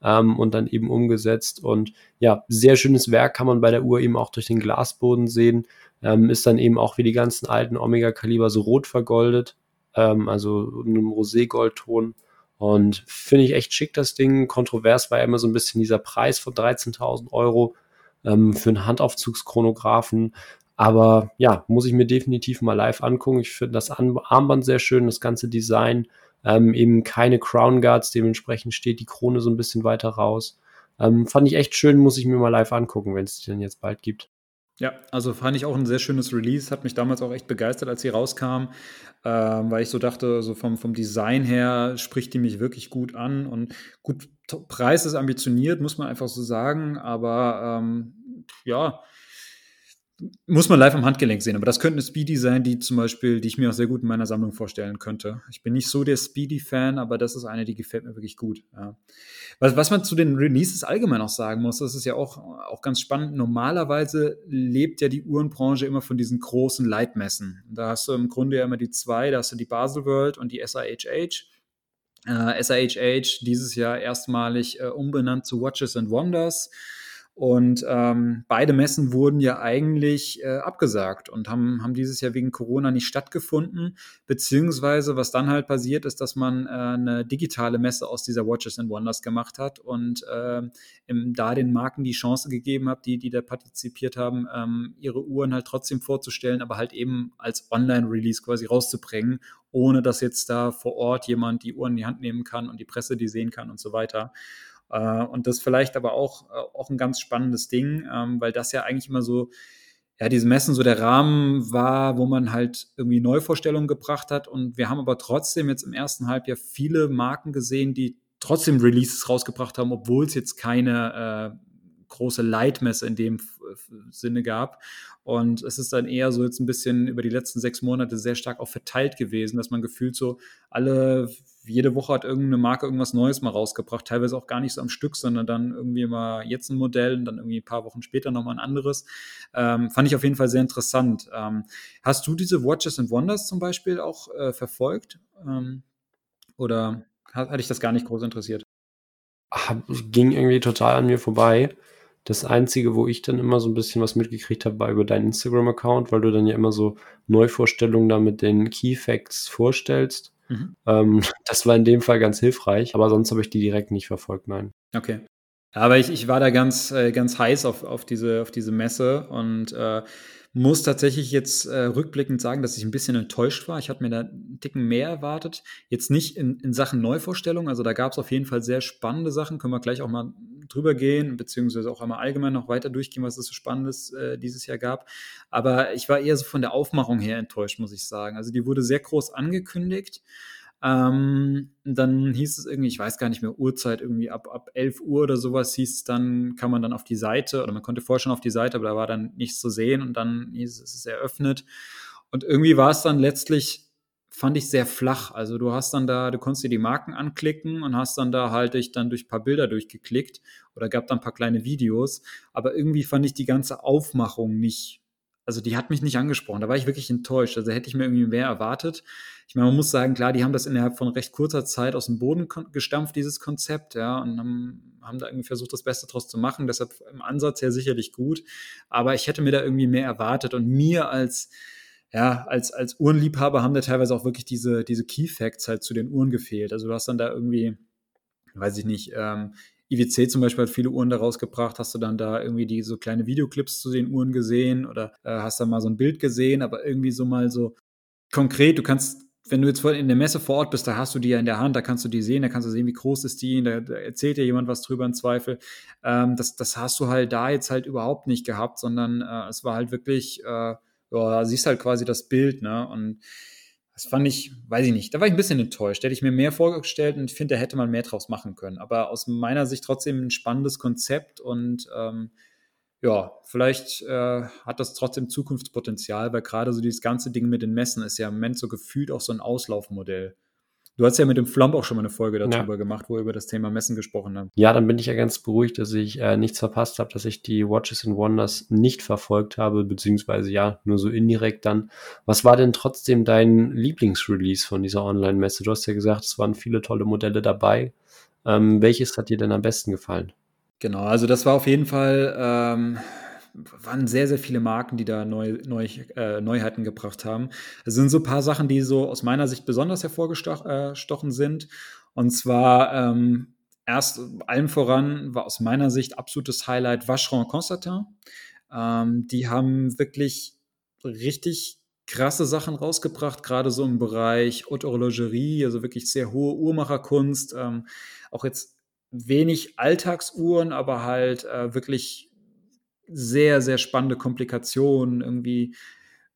[SPEAKER 2] ähm, und dann eben umgesetzt. Und ja, sehr schönes Werk kann man bei der Uhr eben auch durch den Glasboden sehen. Ähm, ist dann eben auch wie die ganzen alten Omega-Kaliber so rot vergoldet ähm, also in einem Rosé-Goldton. Und finde ich echt schick, das Ding. Kontrovers war ja immer so ein bisschen dieser Preis von 13.000 Euro ähm, für einen Handaufzugschronographen. Aber ja, muss ich mir definitiv mal live angucken. Ich finde das Armband sehr schön, das ganze Design. Ähm, eben keine Crown Guards, dementsprechend steht die Krone so ein bisschen weiter raus. Ähm, fand ich echt schön, muss ich mir mal live angucken, wenn es die dann jetzt bald gibt.
[SPEAKER 1] Ja, also fand ich auch ein sehr schönes Release, hat mich damals auch echt begeistert, als sie rauskam, ähm, weil ich so dachte, so vom, vom Design her spricht die mich wirklich gut an und gut, Preis ist ambitioniert, muss man einfach so sagen, aber ähm, ja, muss man live am Handgelenk sehen, aber das könnte eine Speedy sein, die zum Beispiel, die ich mir auch sehr gut in meiner Sammlung vorstellen könnte. Ich bin nicht so der Speedy-Fan, aber das ist eine, die gefällt mir wirklich gut. Ja. Was, was man zu den Releases allgemein auch sagen muss, das ist ja auch, auch ganz spannend. Normalerweise lebt ja die Uhrenbranche immer von diesen großen Leitmessen. Da hast du im Grunde ja immer die zwei, da hast du die Basel World und die SIHH. Äh, SIHH dieses Jahr erstmalig äh, umbenannt zu Watches and Wonders. Und ähm, beide Messen wurden ja eigentlich äh, abgesagt und haben, haben dieses Jahr wegen Corona nicht stattgefunden. Beziehungsweise, was dann halt passiert ist, dass man äh, eine digitale Messe aus dieser Watches and Wonders gemacht hat und äh, im, da den Marken die Chance gegeben hat, die, die da partizipiert haben, ähm, ihre Uhren halt trotzdem vorzustellen, aber halt eben als Online-Release quasi rauszubringen, ohne dass jetzt da vor Ort jemand die Uhren in die Hand nehmen kann und die Presse die sehen kann und so weiter. Äh, und das vielleicht aber auch, äh, auch ein ganz spannendes Ding, ähm, weil das ja eigentlich immer so ja, diese Messen so der Rahmen war, wo man halt irgendwie Neuvorstellungen gebracht hat. Und wir haben aber trotzdem jetzt im ersten Halbjahr viele Marken gesehen, die trotzdem Releases rausgebracht haben, obwohl es jetzt keine äh, große Leitmesse in dem Sinne gab. Und es ist dann eher so jetzt ein bisschen über die letzten sechs Monate sehr stark auch verteilt gewesen, dass man gefühlt so alle, jede Woche hat irgendeine Marke irgendwas Neues mal rausgebracht, teilweise auch gar nicht so am Stück, sondern dann irgendwie mal jetzt ein Modell und dann irgendwie ein paar Wochen später nochmal ein anderes. Ähm, fand ich auf jeden Fall sehr interessant. Ähm, hast du diese Watches and Wonders zum Beispiel auch äh, verfolgt? Ähm, oder hat, hat dich das gar nicht groß interessiert?
[SPEAKER 2] ging irgendwie total an mir vorbei. Das Einzige, wo ich dann immer so ein bisschen was mitgekriegt habe, war über deinen Instagram-Account, weil du dann ja immer so Neuvorstellungen da mit den Key Facts vorstellst. Mhm. Ähm, das war in dem Fall ganz hilfreich, aber sonst habe ich die direkt nicht verfolgt, nein.
[SPEAKER 1] Okay. Aber ich, ich war da ganz, äh, ganz heiß auf, auf, diese, auf diese Messe und äh, muss tatsächlich jetzt äh, rückblickend sagen, dass ich ein bisschen enttäuscht war. Ich hatte mir da einen Ticken mehr erwartet. Jetzt nicht in, in Sachen Neuvorstellung. Also da gab es auf jeden Fall sehr spannende Sachen. Können wir gleich auch mal drüber gehen, beziehungsweise auch einmal allgemein noch weiter durchgehen, was es so Spannendes äh, dieses Jahr gab. Aber ich war eher so von der Aufmachung her enttäuscht, muss ich sagen. Also die wurde sehr groß angekündigt. Ähm, dann hieß es irgendwie, ich weiß gar nicht mehr, Uhrzeit, irgendwie ab, ab 11 Uhr oder sowas hieß es dann, kann man dann auf die Seite, oder man konnte vorher schon auf die Seite, aber da war dann nichts zu sehen und dann hieß es, es ist eröffnet. Und irgendwie war es dann letztlich, fand ich sehr flach. Also du hast dann da, du konntest dir die Marken anklicken und hast dann da halt dich dann durch ein paar Bilder durchgeklickt oder gab dann ein paar kleine Videos. Aber irgendwie fand ich die ganze Aufmachung nicht also die hat mich nicht angesprochen. Da war ich wirklich enttäuscht. Also hätte ich mir irgendwie mehr erwartet. Ich meine, man muss sagen, klar, die haben das innerhalb von recht kurzer Zeit aus dem Boden gestampft, dieses Konzept, ja, und haben, haben da irgendwie versucht, das Beste draus zu machen. Deshalb im Ansatz her sicherlich gut. Aber ich hätte mir da irgendwie mehr erwartet. Und mir als, ja, als, als Uhrenliebhaber haben da teilweise auch wirklich diese, diese Key Facts halt zu den Uhren gefehlt. Also du hast dann da irgendwie, weiß ich nicht, ähm, IWC zum Beispiel hat viele Uhren da rausgebracht. Hast du dann da irgendwie die so kleine Videoclips zu den Uhren gesehen oder äh, hast da mal so ein Bild gesehen, aber irgendwie so mal so konkret, du kannst wenn du jetzt in der Messe vor Ort bist, da hast du die ja in der Hand, da kannst du die sehen, da kannst du sehen, wie groß ist die, da, da erzählt dir jemand was drüber im Zweifel. Ähm, das, das hast du halt da jetzt halt überhaupt nicht gehabt, sondern äh, es war halt wirklich, äh, ja, siehst halt quasi das Bild, ne? Und das fand ich, weiß ich nicht, da war ich ein bisschen enttäuscht. Hätte ich mir mehr vorgestellt und ich finde, da hätte man mehr draus machen können. Aber aus meiner Sicht trotzdem ein spannendes Konzept und ähm, ja, vielleicht äh, hat das trotzdem Zukunftspotenzial, weil gerade so dieses ganze Ding mit den Messen ist ja im Moment so gefühlt auch so ein Auslaufmodell. Du hast ja mit dem Flump auch schon mal eine Folge darüber ja. gemacht, wo wir über das Thema Messen gesprochen haben.
[SPEAKER 2] Ja, dann bin ich ja ganz beruhigt, dass ich äh, nichts verpasst habe, dass ich die Watches and Wonders nicht verfolgt habe, beziehungsweise ja, nur so indirekt dann. Was war denn trotzdem dein Lieblingsrelease von dieser Online-Messe? Du hast ja gesagt, es waren viele tolle Modelle dabei. Ähm, welches hat dir denn am besten gefallen?
[SPEAKER 1] Genau, also das war auf jeden Fall ähm, waren sehr, sehr viele Marken, die da neu, neu, äh, Neuheiten gebracht haben. Es sind so ein paar Sachen, die so aus meiner Sicht besonders hervorgestochen äh, sind. Und zwar ähm, erst allem voran war aus meiner Sicht absolutes Highlight Vacheron Constantin. Ähm, die haben wirklich richtig krasse Sachen rausgebracht, gerade so im Bereich Haute Horlogerie, also wirklich sehr hohe Uhrmacherkunst. Ähm, auch jetzt wenig Alltagsuhren, aber halt äh, wirklich sehr, sehr spannende Komplikationen, irgendwie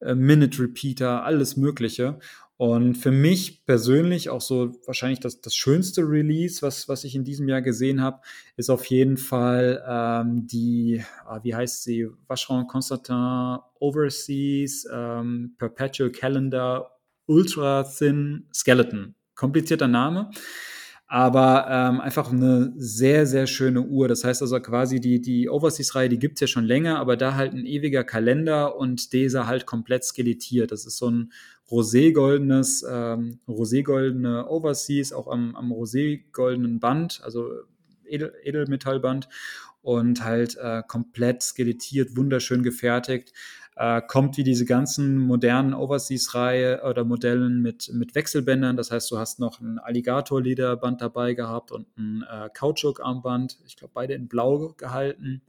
[SPEAKER 1] äh, Minute Repeater, alles Mögliche. Und für mich persönlich auch so wahrscheinlich das, das schönste Release, was, was ich in diesem Jahr gesehen habe, ist auf jeden Fall ähm, die, ah, wie heißt sie, Vacheron Constantin Overseas ähm, Perpetual Calendar Ultra Thin Skeleton. Komplizierter Name aber ähm, einfach eine sehr, sehr schöne Uhr. Das heißt also quasi die, die Overseas-Reihe, die gibt's ja schon länger, aber da halt ein ewiger Kalender und dieser halt komplett skelettiert. Das ist so ein roségoldenes, ähm, roségoldene Overseas, auch am, am roségoldenen Band, also Edel, Edelmetallband und halt äh, komplett skelettiert, wunderschön gefertigt äh, kommt wie diese ganzen modernen Overseas-Reihe oder Modellen mit, mit Wechselbändern. Das heißt, du hast noch ein Alligator-Lederband dabei gehabt und ein äh, Kautschuk-Armband. Ich glaube, beide in Blau gehalten.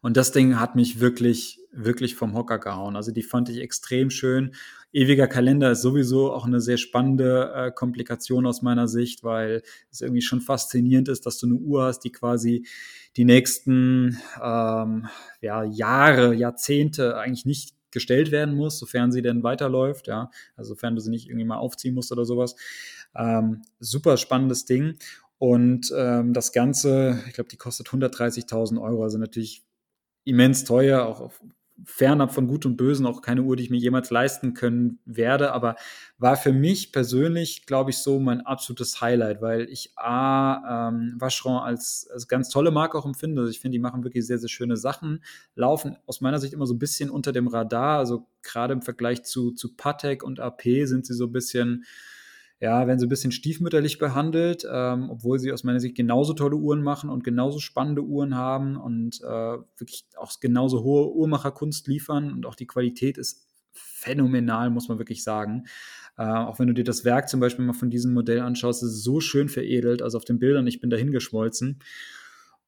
[SPEAKER 1] Und das Ding hat mich wirklich, wirklich vom Hocker gehauen. Also die fand ich extrem schön. Ewiger Kalender ist sowieso auch eine sehr spannende äh, Komplikation aus meiner Sicht, weil es irgendwie schon faszinierend ist, dass du eine Uhr hast, die quasi die nächsten ähm, ja, Jahre, Jahrzehnte eigentlich nicht gestellt werden muss, sofern sie denn weiterläuft, ja, also sofern du sie nicht irgendwie mal aufziehen musst oder sowas. Ähm, super spannendes Ding. Und ähm, das Ganze, ich glaube, die kostet 130.000 Euro, also natürlich immens teuer, auch fernab von Gut und Bösen, auch keine Uhr, die ich mir jemals leisten können werde, aber war für mich persönlich, glaube ich, so mein absolutes Highlight, weil ich A, ähm, Vacheron als, als ganz tolle Marke auch empfinde. Also ich finde, die machen wirklich sehr, sehr schöne Sachen, laufen aus meiner Sicht immer so ein bisschen unter dem Radar, also gerade im Vergleich zu, zu Patek und AP sind sie so ein bisschen ja, werden so ein bisschen stiefmütterlich behandelt, ähm, obwohl sie aus meiner Sicht genauso tolle Uhren machen und genauso spannende Uhren haben und äh, wirklich auch genauso hohe Uhrmacherkunst liefern und auch die Qualität ist phänomenal, muss man wirklich sagen. Äh, auch wenn du dir das Werk zum Beispiel mal von diesem Modell anschaust, ist es so schön veredelt, also auf den Bildern, ich bin dahin geschmolzen.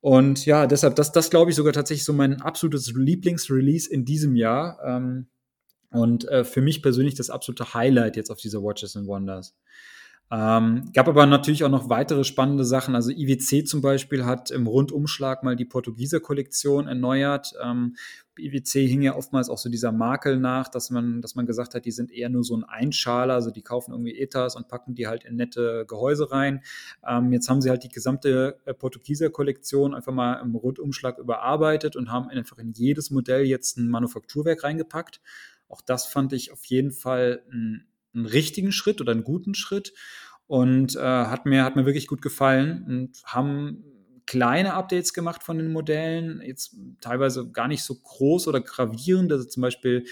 [SPEAKER 1] Und ja, deshalb, das, das glaube ich sogar tatsächlich so mein absolutes Lieblingsrelease in diesem Jahr. Ähm, und äh, für mich persönlich das absolute Highlight jetzt auf dieser Watches and Wonders. Ähm, gab aber natürlich auch noch weitere spannende Sachen. Also IWC zum Beispiel hat im Rundumschlag mal die Portugieser Kollektion erneuert. Ähm, IWC hing ja oftmals auch so dieser Makel nach, dass man, dass man gesagt hat, die sind eher nur so ein Einschaler, also die kaufen irgendwie Etas und packen die halt in nette Gehäuse rein. Ähm, jetzt haben sie halt die gesamte äh, Portugieser Kollektion einfach mal im Rundumschlag überarbeitet und haben einfach in jedes Modell jetzt ein Manufakturwerk reingepackt. Auch das fand ich auf jeden Fall einen, einen richtigen Schritt oder einen guten Schritt und äh, hat, mir, hat mir wirklich gut gefallen und haben kleine Updates gemacht von den Modellen, jetzt teilweise gar nicht so groß oder gravierend, also zum Beispiel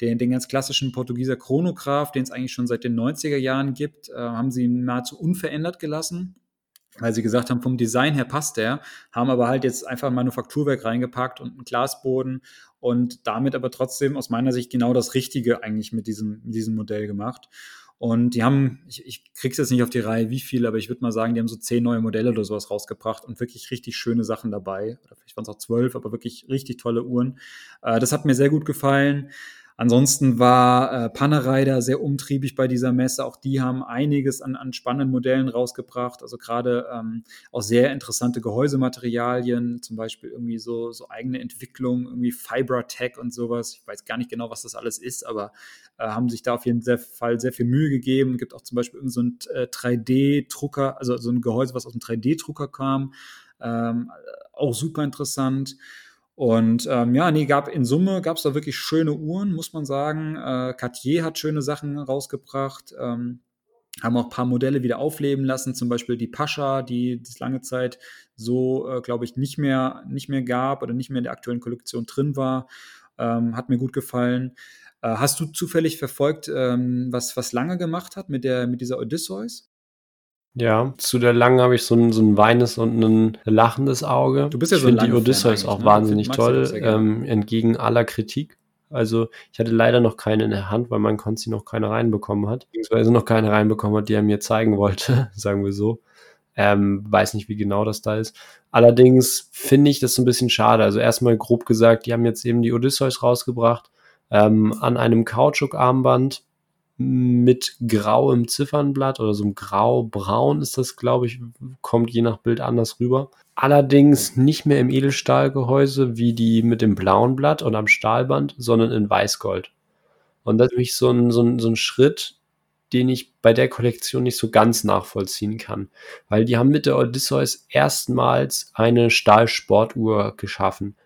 [SPEAKER 1] den, den ganz klassischen Portugieser Chronograph, den es eigentlich schon seit den 90er Jahren gibt, äh, haben sie nahezu unverändert gelassen weil sie gesagt haben, vom Design her passt der, haben aber halt jetzt einfach ein Manufakturwerk reingepackt und einen Glasboden und damit aber trotzdem aus meiner Sicht genau das Richtige eigentlich mit diesem, mit diesem Modell gemacht. Und die haben, ich, ich krieg's jetzt nicht auf die Reihe, wie viele, aber ich würde mal sagen, die haben so zehn neue Modelle oder sowas rausgebracht und wirklich richtig schöne Sachen dabei. Oder vielleicht waren es auch zwölf, aber wirklich richtig tolle Uhren. Äh, das hat mir sehr gut gefallen. Ansonsten war äh, Panerider sehr umtriebig bei dieser Messe. Auch die haben einiges an, an spannenden Modellen rausgebracht. Also gerade ähm, auch sehr interessante Gehäusematerialien, zum Beispiel irgendwie so, so eigene Entwicklung, irgendwie Fibratech und sowas. Ich weiß gar nicht genau, was das alles ist, aber äh, haben sich da auf jeden Fall sehr viel Mühe gegeben. Gibt auch zum Beispiel so ein äh, 3D-Drucker, also so ein Gehäuse, was aus einem 3D-Drucker kam. Ähm, auch super interessant. Und ähm, ja, nee, gab in Summe gab es da wirklich schöne Uhren, muss man sagen. Äh, Cartier hat schöne Sachen rausgebracht, ähm, haben auch ein paar Modelle wieder aufleben lassen, zum Beispiel die Pascha, die es lange Zeit so, äh, glaube ich, nicht mehr, nicht mehr gab oder nicht mehr in der aktuellen Kollektion drin war. Ähm, hat mir gut gefallen. Äh, hast du zufällig verfolgt, ähm, was, was Lange gemacht hat mit, der, mit dieser Odysseus?
[SPEAKER 2] Ja, zu der langen habe ich so ein, so ein weines und ein lachendes Auge.
[SPEAKER 1] Du bist ja
[SPEAKER 2] ich
[SPEAKER 1] so ein
[SPEAKER 2] finde die Odysseus auch
[SPEAKER 1] ne?
[SPEAKER 2] wahnsinnig toll, ähm, entgegen aller Kritik. Also ich hatte leider noch keine in der Hand, weil mein Konzi noch keine reinbekommen hat. Beziehungsweise noch keine reinbekommen hat, die er mir zeigen wollte, sagen wir so. Ähm, weiß nicht, wie genau das da ist. Allerdings finde ich das so ein bisschen schade. Also erstmal grob gesagt, die haben jetzt eben die Odysseus rausgebracht ähm, an einem Kautschukarmband mit grauem Ziffernblatt oder so einem grau-braun ist das, glaube ich, kommt je nach Bild anders rüber. Allerdings nicht mehr im Edelstahlgehäuse wie die mit dem blauen Blatt und am Stahlband, sondern in Weißgold. Und das ist nämlich so ein, so ein, so ein Schritt, den ich bei der Kollektion nicht so ganz nachvollziehen kann. Weil die haben mit der Odysseus erstmals eine Stahlsportuhr geschaffen.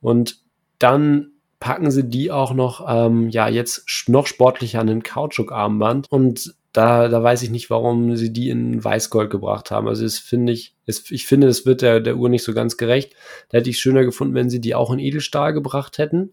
[SPEAKER 2] Und dann packen sie die auch noch, ähm, ja, jetzt noch sportlicher an den Kautschukarmband. Und da, da weiß ich nicht, warum sie die in Weißgold gebracht haben. Also das finde ich, es, ich finde, es wird der, der Uhr nicht so ganz gerecht. Da hätte ich schöner gefunden, wenn sie die auch in Edelstahl gebracht hätten.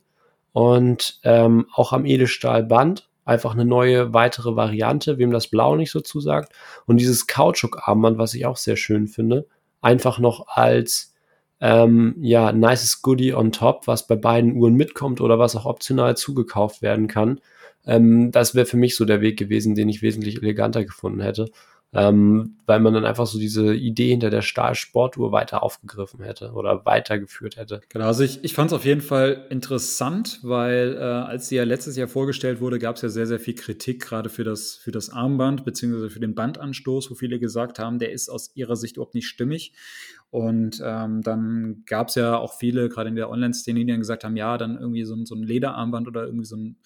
[SPEAKER 2] Und ähm, auch am Edelstahlband. Einfach eine neue, weitere Variante, wem das Blau nicht so zusagt. Und dieses Kautschukarmband, was ich auch sehr schön finde, einfach noch als ähm, ja, nices Goodie on top, was bei beiden Uhren mitkommt oder was auch optional zugekauft werden kann. Ähm, das wäre für mich so der Weg gewesen, den ich wesentlich eleganter gefunden hätte. Ähm, weil man dann einfach so diese Idee hinter der Stahlsportuhr weiter aufgegriffen hätte oder weitergeführt hätte.
[SPEAKER 1] Genau, also ich, ich fand es auf jeden Fall interessant, weil äh, als sie ja letztes Jahr vorgestellt wurde, gab es ja sehr, sehr viel Kritik, gerade für das, für das Armband beziehungsweise für den Bandanstoß, wo viele gesagt haben, der ist aus ihrer Sicht überhaupt nicht stimmig. Und ähm, dann gab es ja auch viele, gerade in der Online-Szene, die dann gesagt haben, ja, dann irgendwie so, so ein Lederarmband oder irgendwie so ein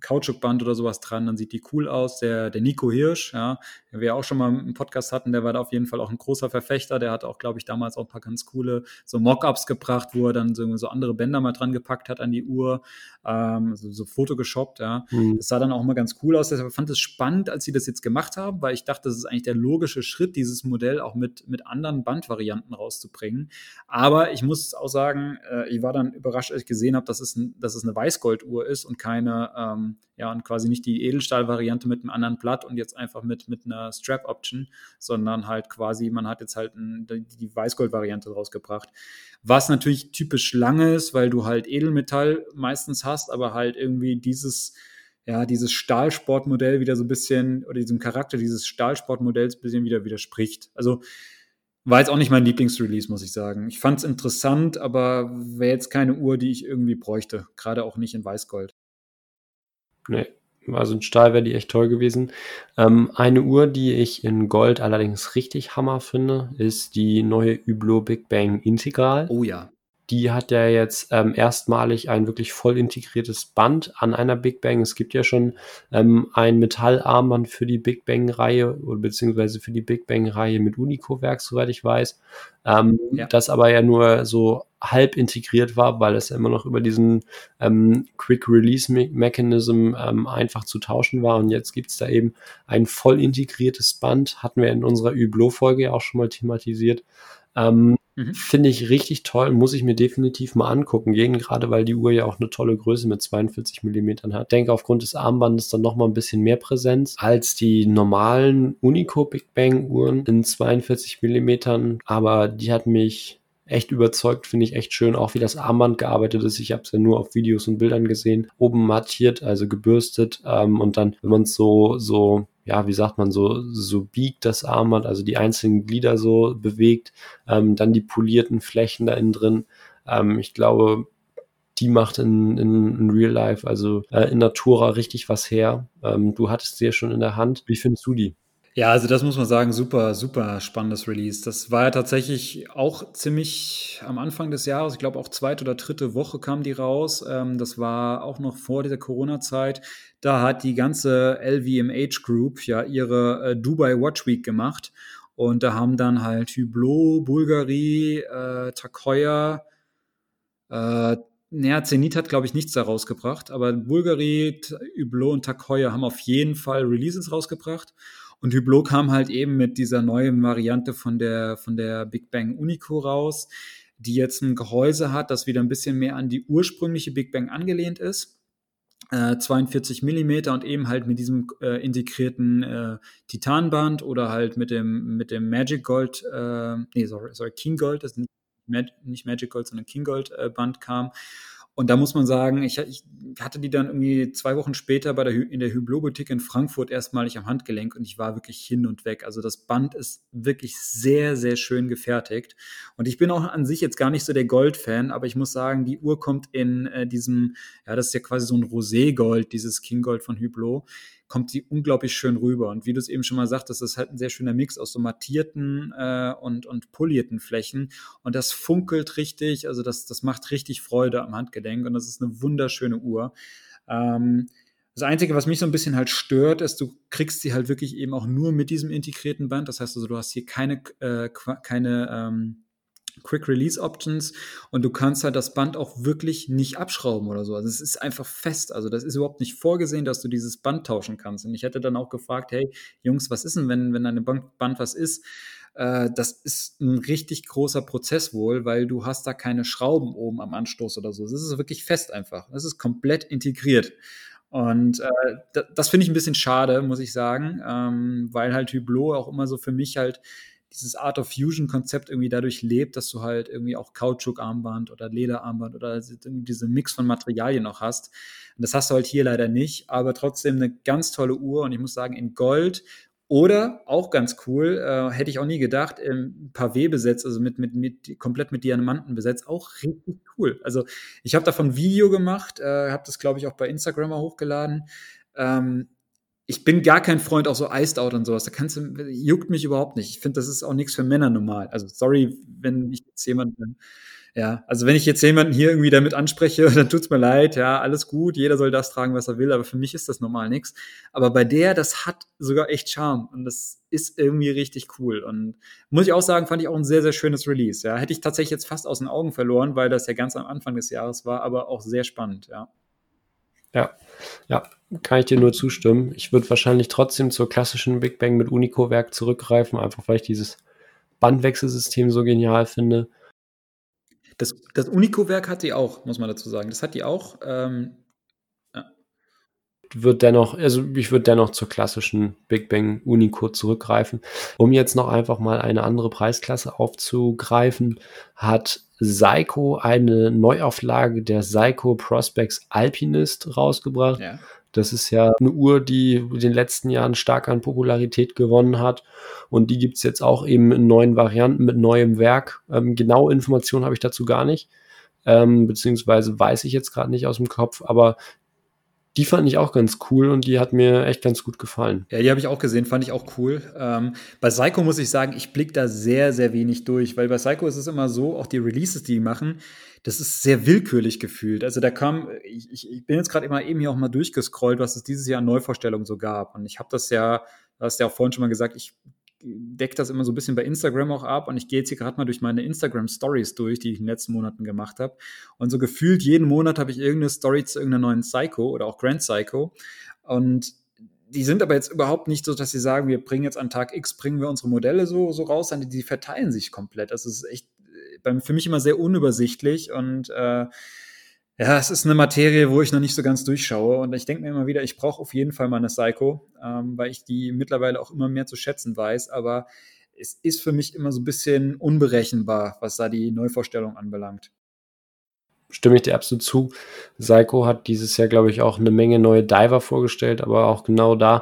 [SPEAKER 1] Kautschukband oder sowas dran, dann sieht die cool aus. Der, der Nico Hirsch, ja, den wir auch schon mal im Podcast hatten, der war da auf jeden Fall auch ein großer Verfechter. Der hat auch, glaube ich, damals auch ein paar ganz coole so Mockups gebracht, wo er dann so, so andere Bänder mal dran gepackt hat an die Uhr, ähm, so, so Photoshoppt, ja. Mhm. Das sah dann auch mal ganz cool aus. Deshalb fand es spannend, als sie das jetzt gemacht haben, weil ich dachte, das ist eigentlich der logische Schritt, dieses Modell auch mit, mit anderen Bandvarianten rauszubringen. Aber ich muss auch sagen, äh, ich war dann überrascht, als ich gesehen habe, dass es, ein, dass es eine Weißgolduhr ist und keine ähm, ja, und quasi nicht die Edelstahl-Variante mit einem anderen Blatt und jetzt einfach mit, mit einer Strap-Option, sondern halt quasi, man hat jetzt halt ein, die Weißgold-Variante rausgebracht. Was natürlich typisch lange ist, weil du halt Edelmetall meistens hast, aber halt irgendwie dieses, ja, dieses Stahlsportmodell wieder so ein bisschen, oder diesem Charakter dieses Stahlsportmodells ein bisschen wieder widerspricht. Also, war jetzt auch nicht mein Lieblingsrelease, muss ich sagen. Ich fand es interessant, aber wäre jetzt keine Uhr, die ich irgendwie bräuchte. Gerade auch nicht in Weißgold.
[SPEAKER 2] Nee, also in Stahl wäre die echt toll gewesen. Ähm, eine Uhr, die ich in Gold allerdings richtig Hammer finde, ist die neue Hublot Big Bang Integral.
[SPEAKER 1] Oh ja.
[SPEAKER 2] Die hat ja jetzt ähm, erstmalig ein wirklich voll integriertes Band an einer Big Bang. Es gibt ja schon ähm, ein Metallarmband für die Big Bang-Reihe oder beziehungsweise für die Big Bang-Reihe mit Unico-Werk, soweit ich weiß. Ähm, ja. Das aber ja nur so halb integriert war, weil es ja immer noch über diesen ähm, Quick Release Mechanism ähm, einfach zu tauschen war. Und jetzt gibt's da eben ein voll integriertes Band, hatten wir in unserer Hublot-Folge ja auch schon mal thematisiert. Ähm, mhm. Finde ich richtig toll, muss ich mir definitiv mal angucken gehen, gerade weil die Uhr ja auch eine tolle Größe mit 42 Millimetern hat. Ich denke, aufgrund des Armbandes dann nochmal ein bisschen mehr Präsenz als die normalen Unico Big Bang Uhren in 42 Millimetern, aber die hat mich echt überzeugt, finde ich echt schön, auch wie das Armband gearbeitet ist. Ich habe es ja nur auf Videos und Bildern gesehen. Oben mattiert, also gebürstet ähm, und dann, wenn man es so, so, ja, wie sagt man, so, so biegt das Armband, also die einzelnen Glieder so bewegt, ähm, dann die polierten Flächen da innen drin. Ähm, ich glaube, die macht in, in, in Real Life, also äh, in Natura richtig was her. Ähm, du hattest sie ja schon in der Hand. Wie findest du die?
[SPEAKER 1] Ja, also das muss man sagen, super, super spannendes Release. Das war ja tatsächlich auch ziemlich am Anfang des Jahres, ich glaube auch zweite oder dritte Woche kam die raus. Ähm, das war auch noch vor dieser Corona-Zeit. Da hat die ganze LVMH Group ja ihre äh, Dubai Watch Week gemacht. Und da haben dann halt Hublot, Bulgari, äh, Takoya, äh, naja, Zenit hat, glaube ich, nichts da rausgebracht, aber Bulgari, Hublot und Takoya haben auf jeden Fall Releases rausgebracht. Und Hublot kam halt eben mit dieser neuen Variante von der, von der Big Bang Unico raus, die jetzt ein Gehäuse hat, das wieder ein bisschen mehr an die ursprüngliche Big Bang angelehnt ist. Äh, 42 Millimeter und eben halt mit diesem äh, integrierten äh, Titanband oder halt mit dem, mit dem Magic Gold, äh, nee, sorry, sorry, King Gold, das ist nicht Magic Gold, sondern King Gold äh, Band kam. Und da muss man sagen, ich, ich, hatte die dann irgendwie zwei Wochen später bei der, in der Hublot-Boutique in Frankfurt erstmalig am Handgelenk und ich war wirklich hin und weg. Also das Band ist wirklich sehr, sehr schön gefertigt. Und ich bin auch an sich jetzt gar nicht so der Gold-Fan, aber ich muss sagen, die Uhr kommt in äh, diesem, ja, das ist ja quasi so ein Rosé-Gold, dieses King Gold von Hublot kommt sie unglaublich schön rüber. Und wie du es eben schon mal sagtest, das ist halt ein sehr schöner Mix aus so mattierten äh, und, und polierten Flächen. Und das funkelt richtig, also das, das macht richtig Freude am Handgelenk und das ist eine wunderschöne Uhr. Ähm, das Einzige, was mich so ein bisschen halt stört, ist, du kriegst sie halt wirklich eben auch nur mit diesem integrierten Band. Das heißt also, du hast hier keine, äh, keine ähm, Quick Release Options und du kannst halt das Band auch wirklich nicht abschrauben oder so. Also es ist einfach fest. Also das ist überhaupt nicht vorgesehen, dass du dieses Band tauschen kannst. Und ich hätte dann auch gefragt, hey Jungs, was ist denn, wenn, wenn dem Band was ist? Äh, das ist ein richtig großer Prozess wohl, weil du hast da keine Schrauben oben am Anstoß oder so. Das ist wirklich fest einfach. Das ist komplett integriert. Und äh, das finde ich ein bisschen schade, muss ich sagen, ähm, weil halt Hublot auch immer so für mich halt dieses Art of Fusion-Konzept irgendwie dadurch lebt, dass du halt irgendwie auch Kautschuk-Armband oder Lederarmband oder diese Mix von Materialien noch hast. Und das hast du halt hier leider nicht, aber trotzdem eine ganz tolle Uhr und ich muss sagen, in Gold Oder auch ganz cool, äh, hätte ich auch nie gedacht, ähm, Pavé besetzt, also mit, mit, mit komplett mit Diamanten besetzt, auch richtig cool. Also ich habe davon ein Video gemacht, äh, habe das glaube ich auch bei Instagram hochgeladen. Ähm, ich bin gar kein Freund auch so Iced Out und sowas. Da kannst du, juckt mich überhaupt nicht. Ich finde, das ist auch nichts für Männer normal. Also sorry, wenn ich jetzt jemanden ja, also wenn ich jetzt jemanden hier irgendwie damit anspreche, dann tut's mir leid, ja, alles gut, jeder soll das tragen, was er will, aber für mich ist das normal nichts. Aber bei der, das hat sogar echt Charme und das ist irgendwie richtig cool. Und muss ich auch sagen, fand ich auch ein sehr, sehr schönes Release. Ja, hätte ich tatsächlich jetzt fast aus den Augen verloren, weil das ja ganz am Anfang des Jahres war, aber auch sehr spannend, ja.
[SPEAKER 2] Ja, ja, kann ich dir nur zustimmen. Ich würde wahrscheinlich trotzdem zur klassischen Big Bang mit Unico-Werk zurückgreifen, einfach weil ich dieses Bandwechselsystem so genial finde.
[SPEAKER 1] Das, das Unico-Werk hat die auch, muss man dazu sagen. Das hat die auch. Ähm,
[SPEAKER 2] ja. Wird dennoch, also ich würde dennoch zur klassischen Big Bang Unico zurückgreifen. Um jetzt noch einfach mal eine andere Preisklasse aufzugreifen, hat Seiko eine Neuauflage der Seiko Prospects Alpinist rausgebracht. Ja. Das ist ja eine Uhr, die in den letzten Jahren stark an Popularität gewonnen hat. Und die gibt es jetzt auch eben in neuen Varianten mit neuem Werk. Ähm, genaue Informationen habe ich dazu gar nicht. Ähm, beziehungsweise weiß ich jetzt gerade nicht aus dem Kopf, aber die fand ich auch ganz cool und die hat mir echt ganz gut gefallen.
[SPEAKER 1] Ja, die habe ich auch gesehen, fand ich auch cool. Ähm, bei Psycho muss ich sagen, ich blicke da sehr, sehr wenig durch, weil bei Psycho ist es immer so, auch die Releases, die die machen, das ist sehr willkürlich gefühlt. Also da kam, ich, ich bin jetzt gerade immer eben hier auch mal durchgescrollt, was es dieses Jahr an Neuvorstellungen so gab. Und ich habe das ja, du hast ja auch vorhin schon mal gesagt, ich decke das immer so ein bisschen bei Instagram auch ab und ich gehe jetzt hier gerade mal durch meine Instagram Stories durch, die ich in den letzten Monaten gemacht habe. Und so gefühlt jeden Monat habe ich irgendeine Story zu irgendeiner neuen Psycho oder auch Grand Psycho. Und die sind aber jetzt überhaupt nicht so, dass sie sagen, wir bringen jetzt an Tag X, bringen wir unsere Modelle so, so raus, sondern die verteilen sich komplett. Also es ist echt für mich immer sehr unübersichtlich und äh, ja, es ist eine Materie, wo ich noch nicht so ganz durchschaue. Und ich denke mir immer wieder, ich brauche auf jeden Fall mal eine Psycho, ähm, weil ich die mittlerweile auch immer mehr zu schätzen weiß. Aber es ist für mich immer so ein bisschen unberechenbar, was da die Neuvorstellung anbelangt.
[SPEAKER 2] Stimme ich dir absolut zu. Psycho hat dieses Jahr, glaube ich, auch eine Menge neue Diver vorgestellt, aber auch genau da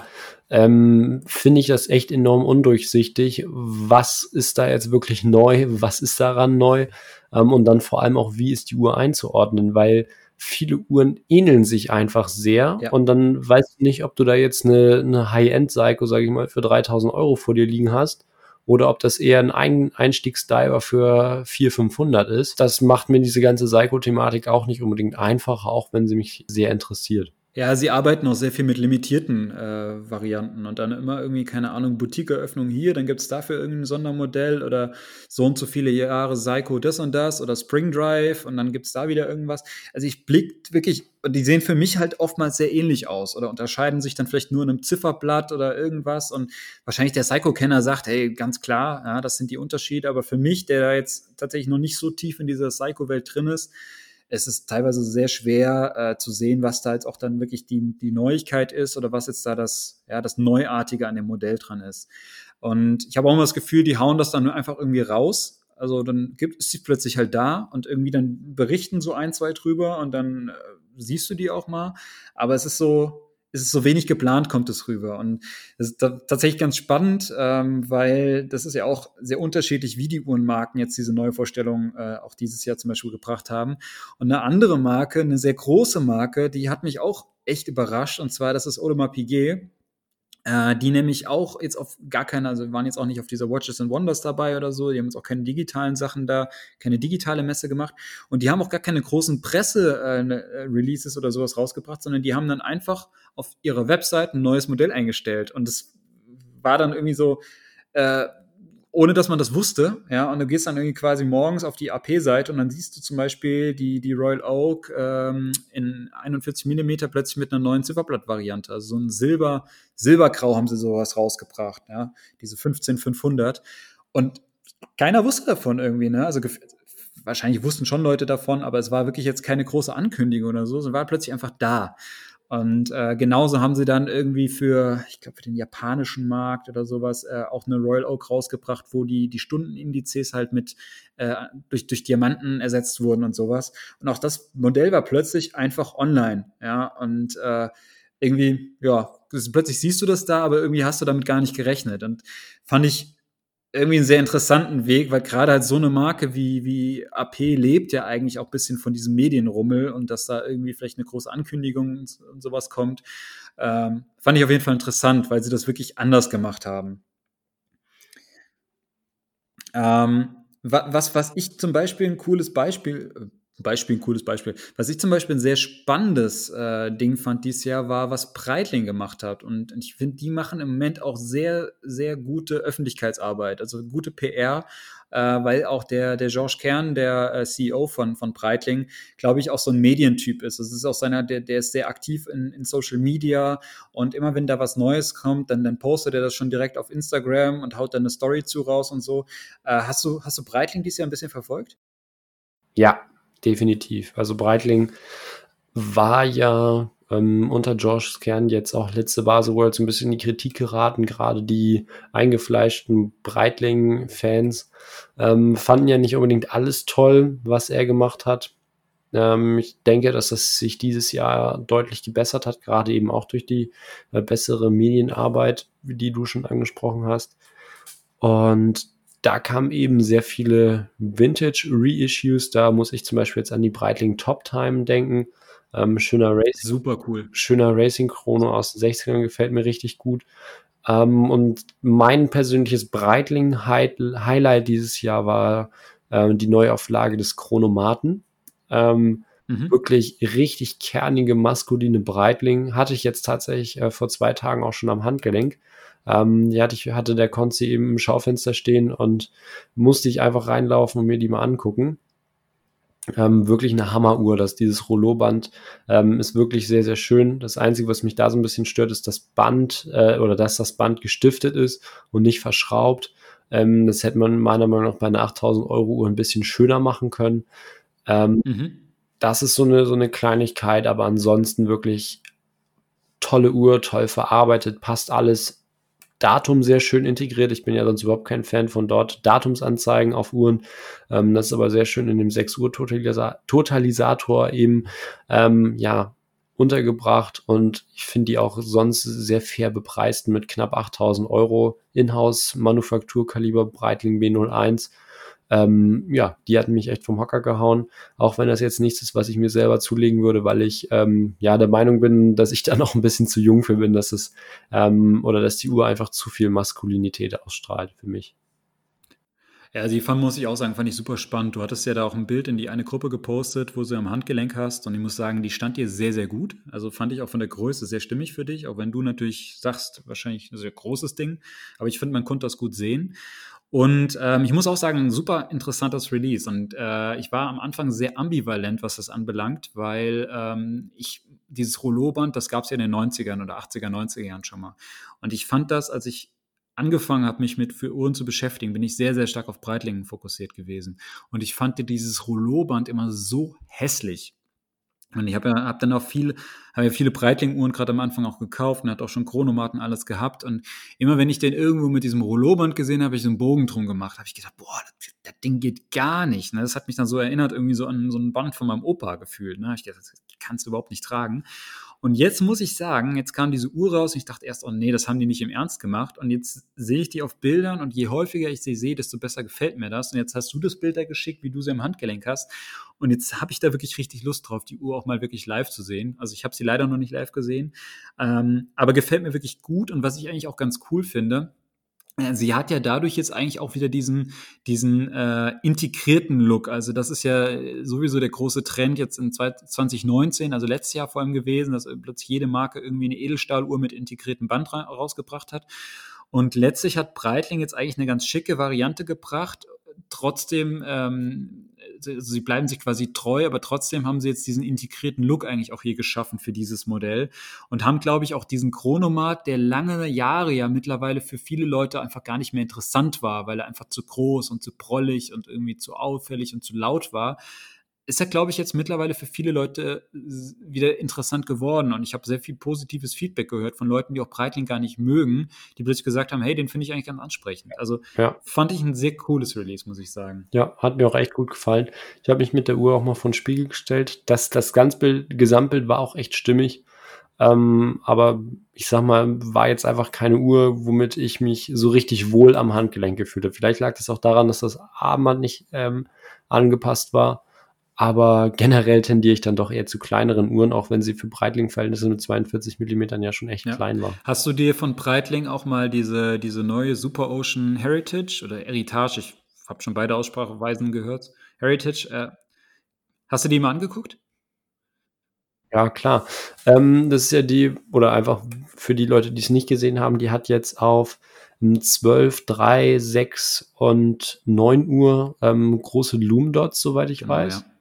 [SPEAKER 2] ähm, finde ich das echt enorm undurchsichtig. Was ist da jetzt wirklich neu? Was ist daran neu? Ähm, und dann vor allem auch, wie ist die Uhr einzuordnen? Weil viele Uhren ähneln sich einfach sehr ja. und dann weißt du nicht, ob du da jetzt eine, eine High-End-Psycho, sage ich mal, für 3000 Euro vor dir liegen hast oder ob das eher ein Einstiegsdiver für 400, 500 ist. Das macht mir diese ganze Psycho-Thematik auch nicht unbedingt einfacher, auch wenn sie mich sehr interessiert.
[SPEAKER 1] Ja, sie arbeiten auch sehr viel mit limitierten äh, Varianten und dann immer irgendwie, keine Ahnung, Boutique-Eröffnung hier, dann gibt es dafür irgendein Sondermodell oder so und so viele Jahre Psycho das und das oder Spring Drive und dann gibt es da wieder irgendwas. Also ich blick wirklich, und die sehen für mich halt oftmals sehr ähnlich aus oder unterscheiden sich dann vielleicht nur in einem Zifferblatt oder irgendwas und wahrscheinlich der Psycho-Kenner sagt, hey, ganz klar, ja, das sind die Unterschiede, aber für mich, der da jetzt tatsächlich noch nicht so tief in dieser Psycho-Welt drin ist, es ist teilweise sehr schwer äh, zu sehen, was da jetzt auch dann wirklich die, die Neuigkeit ist oder was jetzt da das, ja, das Neuartige an dem Modell dran ist. Und ich habe auch immer das Gefühl, die hauen das dann einfach irgendwie raus. Also dann gibt es sie plötzlich halt da und irgendwie dann berichten so ein, zwei drüber und dann äh, siehst du die auch mal. Aber es ist so, es ist so wenig geplant, kommt es rüber. Und das ist tatsächlich ganz spannend, ähm, weil das ist ja auch sehr unterschiedlich, wie die Uhrenmarken jetzt diese neue Vorstellung äh, auch dieses Jahr zum Beispiel gebracht haben. Und eine andere Marke, eine sehr große Marke, die hat mich auch echt überrascht, und zwar das ist Audemars Piguet äh, die nämlich auch jetzt auf gar keine, also waren jetzt auch nicht auf dieser Watches and Wonders dabei oder so, die haben jetzt auch keine digitalen Sachen da, keine digitale Messe gemacht. Und die haben auch gar keine großen Presse-Releases äh, oder sowas rausgebracht, sondern die haben dann einfach auf ihrer Website ein neues Modell eingestellt. Und das war dann irgendwie so, äh, ohne dass man das wusste, ja, und du gehst dann irgendwie quasi morgens auf die AP-Seite und dann siehst du zum Beispiel die, die Royal Oak ähm, in 41 Millimeter plötzlich mit einer neuen Zifferblatt-Variante, also so ein Silber, Silbergrau haben sie sowas rausgebracht, ja, diese 15500 und keiner wusste davon irgendwie, ne, also wahrscheinlich wussten schon Leute davon, aber es war wirklich jetzt keine große Ankündigung oder so, es war plötzlich einfach da. Und äh, genauso haben sie dann irgendwie für, ich glaube, für den japanischen Markt oder sowas äh, auch eine Royal Oak rausgebracht, wo die, die Stundenindizes halt mit äh, durch, durch Diamanten ersetzt wurden und sowas. Und auch das Modell war plötzlich einfach online, ja. Und äh, irgendwie, ja, plötzlich siehst du das da, aber irgendwie hast du damit gar nicht gerechnet. Und fand ich irgendwie einen sehr interessanten Weg, weil gerade halt so eine Marke wie, wie AP lebt ja eigentlich auch ein bisschen von diesem Medienrummel und dass da irgendwie vielleicht eine große Ankündigung und, und sowas kommt. Ähm, fand ich auf jeden Fall interessant, weil sie das wirklich anders gemacht haben. Ähm, was, was ich zum Beispiel ein cooles Beispiel, Beispiel, ein cooles Beispiel. Was ich zum Beispiel ein sehr spannendes äh, Ding fand dieses Jahr, war, was Breitling gemacht hat. Und ich finde, die machen im Moment auch sehr, sehr gute Öffentlichkeitsarbeit, also gute PR, äh, weil auch der, der George Kern, der äh, CEO von, von Breitling, glaube ich, auch so ein Medientyp ist. Das ist auch seiner, der, der ist sehr aktiv in, in Social Media und immer wenn da was Neues kommt, dann, dann postet er das schon direkt auf Instagram und haut dann eine Story zu raus und so. Äh, hast, du, hast du Breitling dieses Jahr ein bisschen verfolgt?
[SPEAKER 2] Ja, definitiv. Also Breitling war ja ähm, unter Georges Kern jetzt auch letzte Basel World so ein bisschen in die Kritik geraten. Gerade die eingefleischten Breitling-Fans ähm, fanden ja nicht unbedingt alles toll, was er gemacht hat. Ähm, ich denke, dass das sich dieses Jahr deutlich gebessert hat, gerade eben auch durch die äh, bessere Medienarbeit, die du schon angesprochen hast. Und da kamen eben sehr viele Vintage-Reissues. Da muss ich zum Beispiel jetzt an die Breitling Top Time denken. Ähm, schöner Racing.
[SPEAKER 1] Super cool.
[SPEAKER 2] Schöner Racing-Chrono aus den 60ern gefällt mir richtig gut. Ähm, und mein persönliches Breitling-Highlight dieses Jahr war äh, die Neuauflage des Chronomaten. Ähm, mhm. Wirklich richtig kernige, maskuline Breitling. Hatte ich jetzt tatsächlich äh, vor zwei Tagen auch schon am Handgelenk. Ähm, die hatte, ich, hatte der Konzi eben im Schaufenster stehen und musste ich einfach reinlaufen und mir die mal angucken. Ähm, wirklich eine Hammeruhr, dass dieses Rollo-Band ähm, ist wirklich sehr, sehr schön. Das Einzige, was mich da so ein bisschen stört, ist das Band äh, oder dass das Band gestiftet ist und nicht verschraubt. Ähm, das hätte man meiner Meinung nach bei einer 8000 Euro Uhr ein bisschen schöner machen können. Ähm, mhm. Das ist so eine, so eine Kleinigkeit, aber ansonsten wirklich tolle Uhr, toll verarbeitet, passt alles Datum sehr schön integriert. Ich bin ja sonst überhaupt kein Fan von dort Datumsanzeigen auf Uhren. Ähm, das ist aber sehr schön in dem 6 Uhr Totalisa Totalisator eben ähm, ja untergebracht und ich finde die auch sonst sehr fair bepreist mit knapp 8000 Euro Inhouse Manufakturkaliber Breitling B01 ähm, ja, die hatten mich echt vom Hocker gehauen, auch wenn das jetzt nichts ist, was ich mir selber zulegen würde, weil ich ähm, ja der Meinung bin, dass ich da noch ein bisschen zu jung für bin, dass es ähm, oder dass die Uhr einfach zu viel Maskulinität ausstrahlt für mich.
[SPEAKER 1] Ja, die fand, muss ich auch sagen, fand ich super spannend. Du hattest ja da auch ein Bild in die eine Gruppe gepostet, wo du am Handgelenk hast und ich muss sagen, die stand dir sehr, sehr gut. Also fand ich auch von der Größe sehr stimmig für dich, auch wenn du natürlich sagst, wahrscheinlich ein sehr großes Ding, aber ich finde, man konnte das gut sehen. Und ähm, ich muss auch sagen, ein super interessantes Release. Und äh, ich war am Anfang sehr ambivalent, was das anbelangt, weil ähm, ich dieses Rollo-Band, das gab es ja in den 90ern oder 80er, 90er Jahren schon mal. Und ich fand das, als ich angefangen habe, mich mit für Uhren zu beschäftigen, bin ich sehr, sehr stark auf Breitlingen fokussiert gewesen. Und ich fand dieses Rollo-Band immer so hässlich. Und ich habe ja, hab dann auch viel, habe ja viele Breitling-Uhren gerade am Anfang auch gekauft und hat auch schon Chronomaten alles gehabt. Und immer wenn ich den irgendwo mit diesem Rollo-Band gesehen habe, habe ich so einen Bogen drum gemacht, habe ich gedacht, boah, das, das, Ding geht gar nicht. Ne? Das hat mich dann so erinnert, irgendwie so an so ein Band von meinem Opa gefühlt. Ne? Ich dachte, das kannst du überhaupt nicht tragen. Und jetzt muss ich sagen, jetzt kam diese Uhr raus und ich dachte erst, oh nee, das haben die nicht im Ernst gemacht. Und jetzt sehe ich die auf Bildern und je häufiger ich sie sehe, desto besser gefällt mir das. Und jetzt hast du das Bild da geschickt, wie du sie im Handgelenk hast. Und jetzt habe ich da wirklich richtig Lust drauf, die Uhr auch mal wirklich live zu sehen. Also ich habe sie leider noch nicht live gesehen, ähm, aber gefällt mir wirklich gut. Und was ich eigentlich auch ganz cool finde, sie hat ja dadurch jetzt eigentlich auch wieder diesen, diesen äh, integrierten Look. Also das ist ja sowieso der große Trend jetzt in 2019, also letztes Jahr vor allem gewesen, dass plötzlich jede Marke irgendwie eine Edelstahluhr mit integriertem Band rausgebracht hat. Und letztlich hat Breitling jetzt eigentlich eine ganz schicke Variante gebracht. Trotzdem ähm, also sie bleiben sich quasi treu, aber trotzdem haben sie jetzt diesen integrierten Look eigentlich auch hier geschaffen für dieses Modell und haben, glaube ich, auch diesen Chronomat, der lange Jahre ja mittlerweile für viele Leute einfach gar nicht mehr interessant war, weil er einfach zu groß und zu prollig und irgendwie zu auffällig und zu laut war, ist ja, glaube ich, jetzt mittlerweile für viele Leute wieder interessant geworden. Und ich habe sehr viel positives Feedback gehört von Leuten, die auch Breitling gar nicht mögen, die plötzlich gesagt haben, hey, den finde ich eigentlich ganz ansprechend. Also ja. fand ich ein sehr cooles Release, muss ich sagen.
[SPEAKER 2] Ja, hat mir auch echt gut gefallen. Ich habe mich mit der Uhr auch mal von Spiegel gestellt. Das, das Ganzbild, Gesamtbild war auch echt stimmig. Ähm, aber ich sag mal, war jetzt einfach keine Uhr, womit ich mich so richtig wohl am Handgelenk gefühlt habe. Vielleicht lag das auch daran, dass das Armband nicht ähm, angepasst war. Aber generell tendiere ich dann doch eher zu kleineren Uhren, auch wenn sie für Breitling-Verhältnisse mit 42 Millimetern ja schon echt ja. klein war.
[SPEAKER 1] Hast du dir von Breitling auch mal diese, diese neue Super Ocean Heritage oder Heritage, ich habe schon beide Ausspracheweisen gehört, Heritage, äh, hast du die mal angeguckt?
[SPEAKER 2] Ja, klar. Ähm, das ist ja die, oder einfach für die Leute, die es nicht gesehen haben, die hat jetzt auf 12, 3, 6 und 9 Uhr ähm, große Loom Dots, soweit ich genau, weiß. Ja.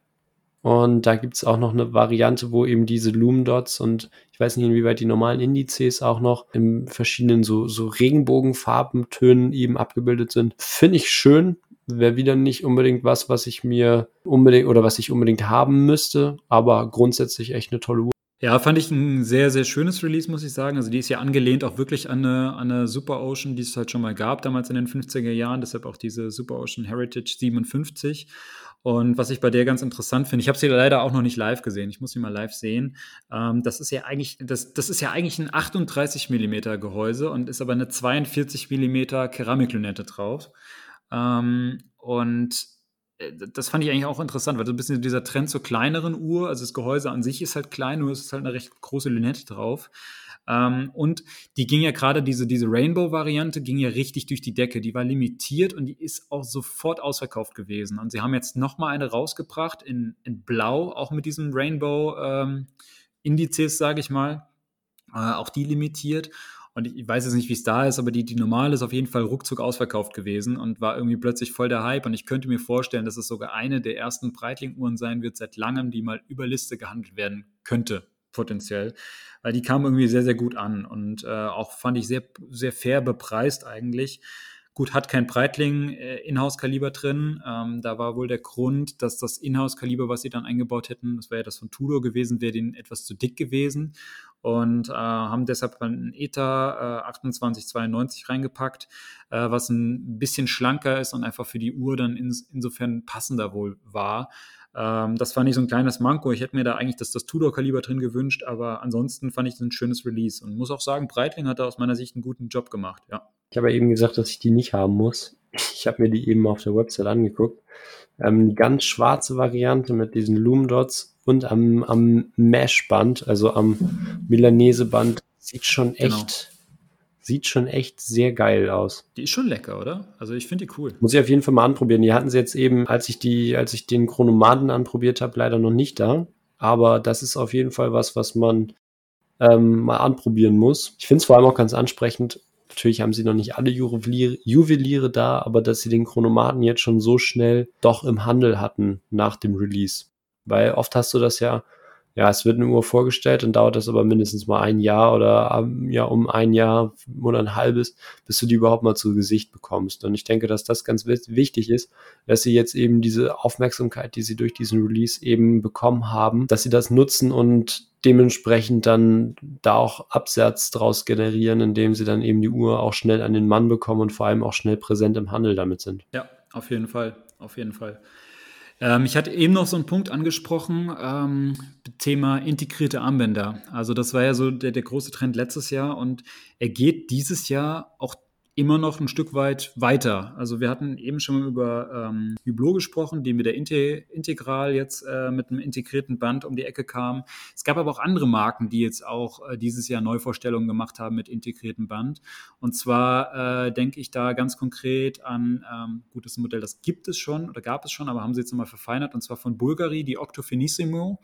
[SPEAKER 2] Und da gibt es auch noch eine Variante, wo eben diese Loom Dots und ich weiß nicht, inwieweit die normalen Indizes auch noch in verschiedenen so, so Regenbogenfarbentönen eben abgebildet sind. Finde ich schön. Wäre wieder nicht unbedingt was, was ich mir unbedingt oder was ich unbedingt haben müsste, aber grundsätzlich echt eine tolle Uhr.
[SPEAKER 1] Ja, fand ich ein sehr, sehr schönes Release, muss ich sagen. Also die ist ja angelehnt auch wirklich an eine, an eine Super Ocean, die es halt schon mal gab, damals in den 50er Jahren. Deshalb auch diese Super Ocean Heritage 57. Und was ich bei der ganz interessant finde, ich habe sie leider auch noch nicht live gesehen. Ich muss sie mal live sehen. Ähm, das ist ja eigentlich, das, das ist ja eigentlich ein 38 mm Gehäuse und ist aber eine 42 mm Keramiklünette drauf. Ähm, und äh, das fand ich eigentlich auch interessant, weil so ein bisschen dieser Trend zur kleineren Uhr, also das Gehäuse an sich ist halt klein, nur es ist halt eine recht große Lünette drauf. Ähm, und die ging ja gerade, diese, diese Rainbow-Variante ging ja richtig durch die Decke. Die war limitiert und die ist auch sofort ausverkauft gewesen. Und sie haben jetzt nochmal eine rausgebracht in, in Blau, auch mit diesen Rainbow-Indizes, ähm, sage ich mal. Äh, auch die limitiert. Und ich weiß jetzt nicht, wie es da ist, aber die, die normale ist auf jeden Fall ruckzuck ausverkauft gewesen und war irgendwie plötzlich voll der Hype. Und ich könnte mir vorstellen, dass es sogar eine der ersten Breitling-Uhren sein wird seit langem, die mal über Liste gehandelt werden könnte potenziell, weil die kam irgendwie sehr, sehr gut an und äh, auch fand ich sehr, sehr fair bepreist eigentlich. Gut, hat kein Breitling äh, Inhouse-Kaliber drin. Ähm, da war wohl der Grund, dass das Inhouse-Kaliber, was sie dann eingebaut hätten, das wäre ja das von Tudor gewesen, wäre denen etwas zu dick gewesen und äh, haben deshalb ein ETA äh, 2892 reingepackt, äh, was ein bisschen schlanker ist und einfach für die Uhr dann ins, insofern passender wohl war. Ähm, das fand ich so ein kleines Manko. Ich hätte mir da eigentlich das, das Tudor-Kaliber drin gewünscht, aber ansonsten fand ich das ein schönes Release und muss auch sagen, Breitling hat da aus meiner Sicht einen guten Job gemacht, ja.
[SPEAKER 2] Ich habe ja eben gesagt, dass ich die nicht haben muss. Ich habe mir die eben auf der Website angeguckt. Ähm, die ganz schwarze Variante mit diesen Loom Dots und am, am Mesh-Band, also am Milanese-Band, sieht schon genau. echt Sieht schon echt sehr geil aus.
[SPEAKER 1] Die ist schon lecker, oder? Also ich finde die cool.
[SPEAKER 2] Muss ich auf jeden Fall mal anprobieren. Die hatten sie jetzt eben, als ich die, als ich den Chronomaten anprobiert habe, leider noch nicht da. Aber das ist auf jeden Fall was, was man ähm, mal anprobieren muss. Ich finde es vor allem auch ganz ansprechend. Natürlich haben sie noch nicht alle Juweliere, Juweliere da, aber dass sie den Chronomaten jetzt schon so schnell doch im Handel hatten nach dem Release. Weil oft hast du das ja, ja, es wird eine Uhr vorgestellt und dauert das aber mindestens mal ein Jahr oder ähm, ja um ein Jahr oder ein halbes, bis du die überhaupt mal zu Gesicht bekommst. Und ich denke, dass das ganz wichtig ist, dass sie jetzt eben diese Aufmerksamkeit, die sie durch diesen Release eben bekommen haben, dass sie das nutzen und dementsprechend dann da auch Absatz draus generieren, indem sie dann eben die Uhr auch schnell an den Mann bekommen und vor allem auch schnell präsent im Handel damit sind.
[SPEAKER 1] Ja, auf jeden Fall, auf jeden Fall. Ähm, ich hatte eben noch so einen Punkt angesprochen, ähm, Thema integrierte Armbänder. Also das war ja so der, der große Trend letztes Jahr und er geht dieses Jahr auch immer noch ein Stück weit weiter. Also wir hatten eben schon über ähm, Hublot gesprochen, die mit der Inte Integral jetzt äh, mit einem integrierten Band um die Ecke kam. Es gab aber auch andere Marken, die jetzt auch äh, dieses Jahr Neuvorstellungen gemacht haben mit integriertem Band. Und zwar äh, denke ich da ganz konkret an, ähm, gut, das Modell, das gibt es schon oder gab es schon, aber haben sie jetzt nochmal verfeinert, und zwar von Bulgari, die Octo Finissimo.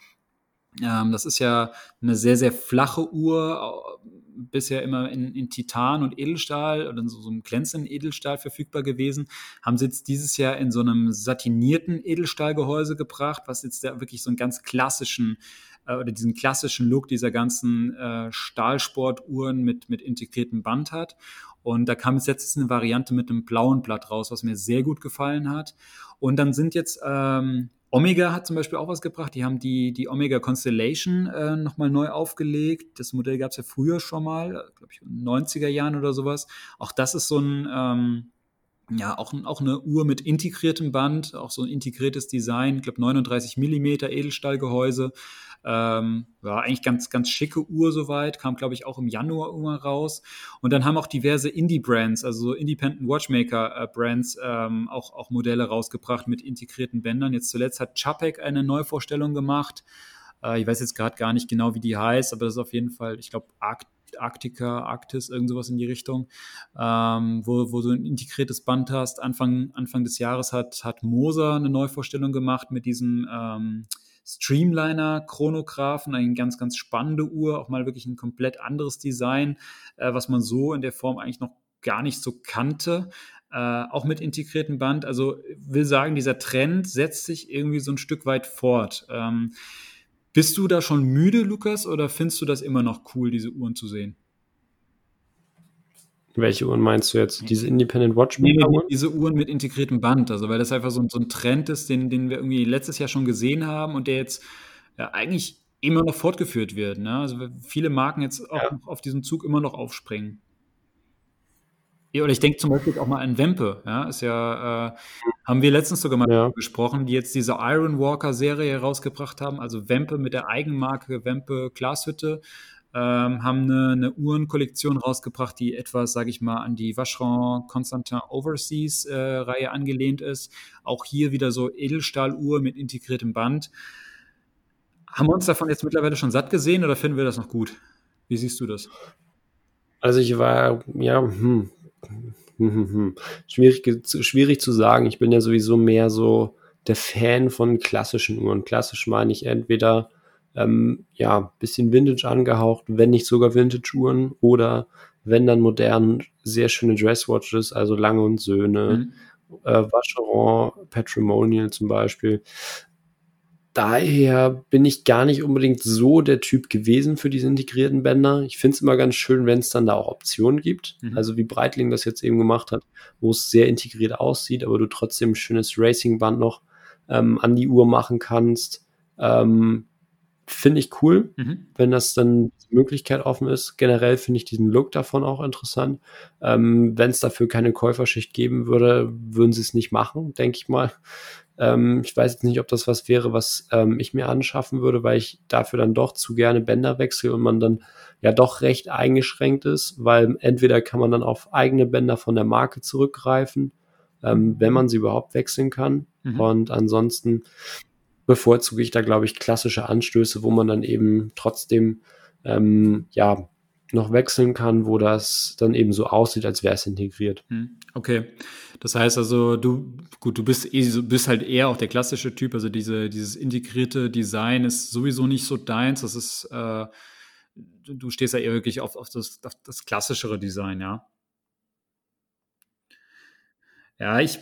[SPEAKER 1] Ähm, das ist ja eine sehr, sehr flache Uhr, bisher immer in, in Titan und Edelstahl oder in so, so einem glänzenden Edelstahl verfügbar gewesen. Haben sie jetzt dieses Jahr in so einem satinierten Edelstahlgehäuse gebracht, was jetzt da wirklich so einen ganz klassischen äh, oder diesen klassischen Look dieser ganzen äh, Stahlsportuhren mit, mit integriertem Band hat. Und da kam jetzt jetzt eine Variante mit einem blauen Blatt raus, was mir sehr gut gefallen hat. Und dann sind jetzt ähm, Omega hat zum Beispiel auch was gebracht. Die haben die, die Omega Constellation äh, nochmal neu aufgelegt. Das Modell gab es ja früher schon mal, glaube ich, in den 90er Jahren oder sowas. Auch das ist so ein, ähm, ja, auch, auch eine Uhr mit integriertem Band, auch so ein integriertes Design, ich glaube 39 Millimeter Edelstahlgehäuse. Ähm, ja, eigentlich ganz, ganz schicke Uhr soweit, kam, glaube ich, auch im Januar irgendwann raus. Und dann haben auch diverse Indie-Brands, also Independent Watchmaker-Brands, ähm, auch, auch Modelle rausgebracht mit integrierten Bändern. Jetzt zuletzt hat Chapek eine Neuvorstellung gemacht. Äh, ich weiß jetzt gerade gar nicht genau, wie die heißt, aber das ist auf jeden Fall, ich glaube, Arc Arktika, Arktis, irgend sowas in die Richtung, ähm, wo, wo du ein integriertes Band hast. Anfang, Anfang des Jahres hat, hat Moser eine Neuvorstellung gemacht mit diesem ähm, Streamliner Chronographen, eine ganz, ganz spannende Uhr, auch mal wirklich ein komplett anderes Design, äh, was man so in der Form eigentlich noch gar nicht so kannte. Äh, auch mit integriertem Band. Also will sagen, dieser Trend setzt sich irgendwie so ein Stück weit fort. Ähm, bist du da schon müde, Lukas, oder findest du das immer noch cool, diese Uhren zu sehen?
[SPEAKER 2] Welche Uhren meinst du jetzt? Diese Independent Watch nee,
[SPEAKER 1] Uhren? Diese Uhren mit integriertem Band, also weil das einfach so, so ein Trend ist, den, den wir irgendwie letztes Jahr schon gesehen haben und der jetzt ja, eigentlich immer noch fortgeführt wird. Ne? Also viele Marken jetzt auch ja. auf diesen Zug immer noch aufspringen. Ja, oder ich denke zum Beispiel auch mal an Wempe, ja, ist ja, äh, haben wir letztens sogar mal ja. gesprochen, die jetzt diese Iron Walker Serie herausgebracht haben, also Wempe mit der Eigenmarke Wempe Glashütte, ähm, haben eine, eine Uhrenkollektion rausgebracht, die etwas, sage ich mal, an die Vacheron Constantin Overseas äh, Reihe angelehnt ist. Auch hier wieder so Edelstahluhr mit integriertem Band. Haben wir uns davon jetzt mittlerweile schon satt gesehen oder finden wir das noch gut? Wie siehst du das?
[SPEAKER 2] Also ich war, ja, hm, Schwierig, schwierig zu sagen. Ich bin ja sowieso mehr so der Fan von klassischen Uhren. Klassisch meine ich entweder ähm, ja bisschen Vintage angehaucht, wenn nicht sogar Vintage-Uhren oder wenn dann modern sehr schöne Dresswatches, also Lange und Söhne, mhm. äh, Vacheron, Patrimonial zum Beispiel daher bin ich gar nicht unbedingt so der Typ gewesen für diese integrierten Bänder. Ich finde es immer ganz schön, wenn es dann da auch Optionen gibt. Mhm. Also wie Breitling das jetzt eben gemacht hat, wo es sehr integriert aussieht, aber du trotzdem ein schönes Racingband noch ähm, an die Uhr machen kannst. Ähm, finde ich cool, mhm. wenn das dann die Möglichkeit offen ist. Generell finde ich diesen Look davon auch interessant. Ähm, wenn es dafür keine Käuferschicht geben würde, würden sie es nicht machen, denke ich mal. Ähm, ich weiß jetzt nicht, ob das was wäre, was ähm, ich mir anschaffen würde, weil ich dafür dann doch zu gerne Bänder wechsle und man dann ja doch recht eingeschränkt ist, weil entweder kann man dann auf eigene Bänder von der Marke zurückgreifen, ähm, wenn man sie überhaupt wechseln kann. Mhm. Und ansonsten bevorzuge ich da, glaube ich, klassische Anstöße, wo man dann eben trotzdem ähm, ja noch wechseln kann, wo das dann eben so aussieht, als wäre es integriert.
[SPEAKER 1] Hm, okay. Das heißt also, du, gut, du bist, eh, bist halt eher auch der klassische Typ, also diese, dieses integrierte Design ist sowieso nicht so deins. Das ist, äh, du stehst ja eher wirklich auf, auf, das, auf das klassischere Design, ja. Ja, ich,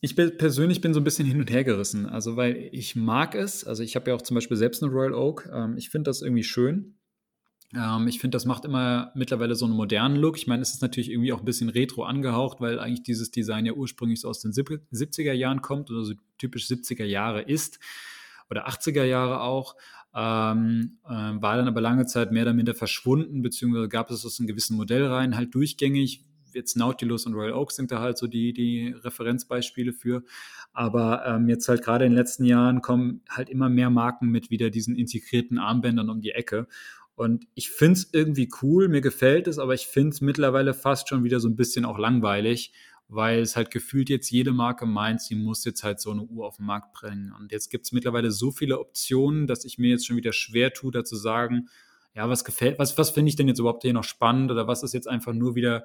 [SPEAKER 1] ich bin, persönlich bin so ein bisschen hin und her gerissen. Also, weil ich mag es. Also, ich habe ja auch zum Beispiel selbst eine Royal Oak. Ähm, ich finde das irgendwie schön. Ähm, ich finde, das macht immer mittlerweile so einen modernen Look. Ich meine, es ist natürlich irgendwie auch ein bisschen retro angehaucht, weil eigentlich dieses Design ja ursprünglich so aus den 70er Jahren kommt oder so typisch 70er Jahre ist oder 80er Jahre auch. Ähm, äh, war dann aber lange Zeit mehr oder minder verschwunden, beziehungsweise gab es aus in gewissen Modellreihen halt durchgängig. Jetzt Nautilus und Royal Oak sind da halt so die, die Referenzbeispiele für. Aber ähm, jetzt halt gerade in den letzten Jahren kommen halt immer mehr Marken mit wieder diesen integrierten Armbändern um die Ecke. Und ich finde es irgendwie cool, mir gefällt es, aber ich finde es mittlerweile fast schon wieder so ein bisschen auch langweilig, weil es halt gefühlt jetzt jede Marke meint, sie muss jetzt halt so eine Uhr auf den Markt bringen. Und jetzt gibt es mittlerweile so viele Optionen, dass ich mir jetzt schon wieder schwer tue, da zu sagen, ja, was gefällt, was, was finde ich denn jetzt überhaupt hier noch spannend oder was ist jetzt einfach nur wieder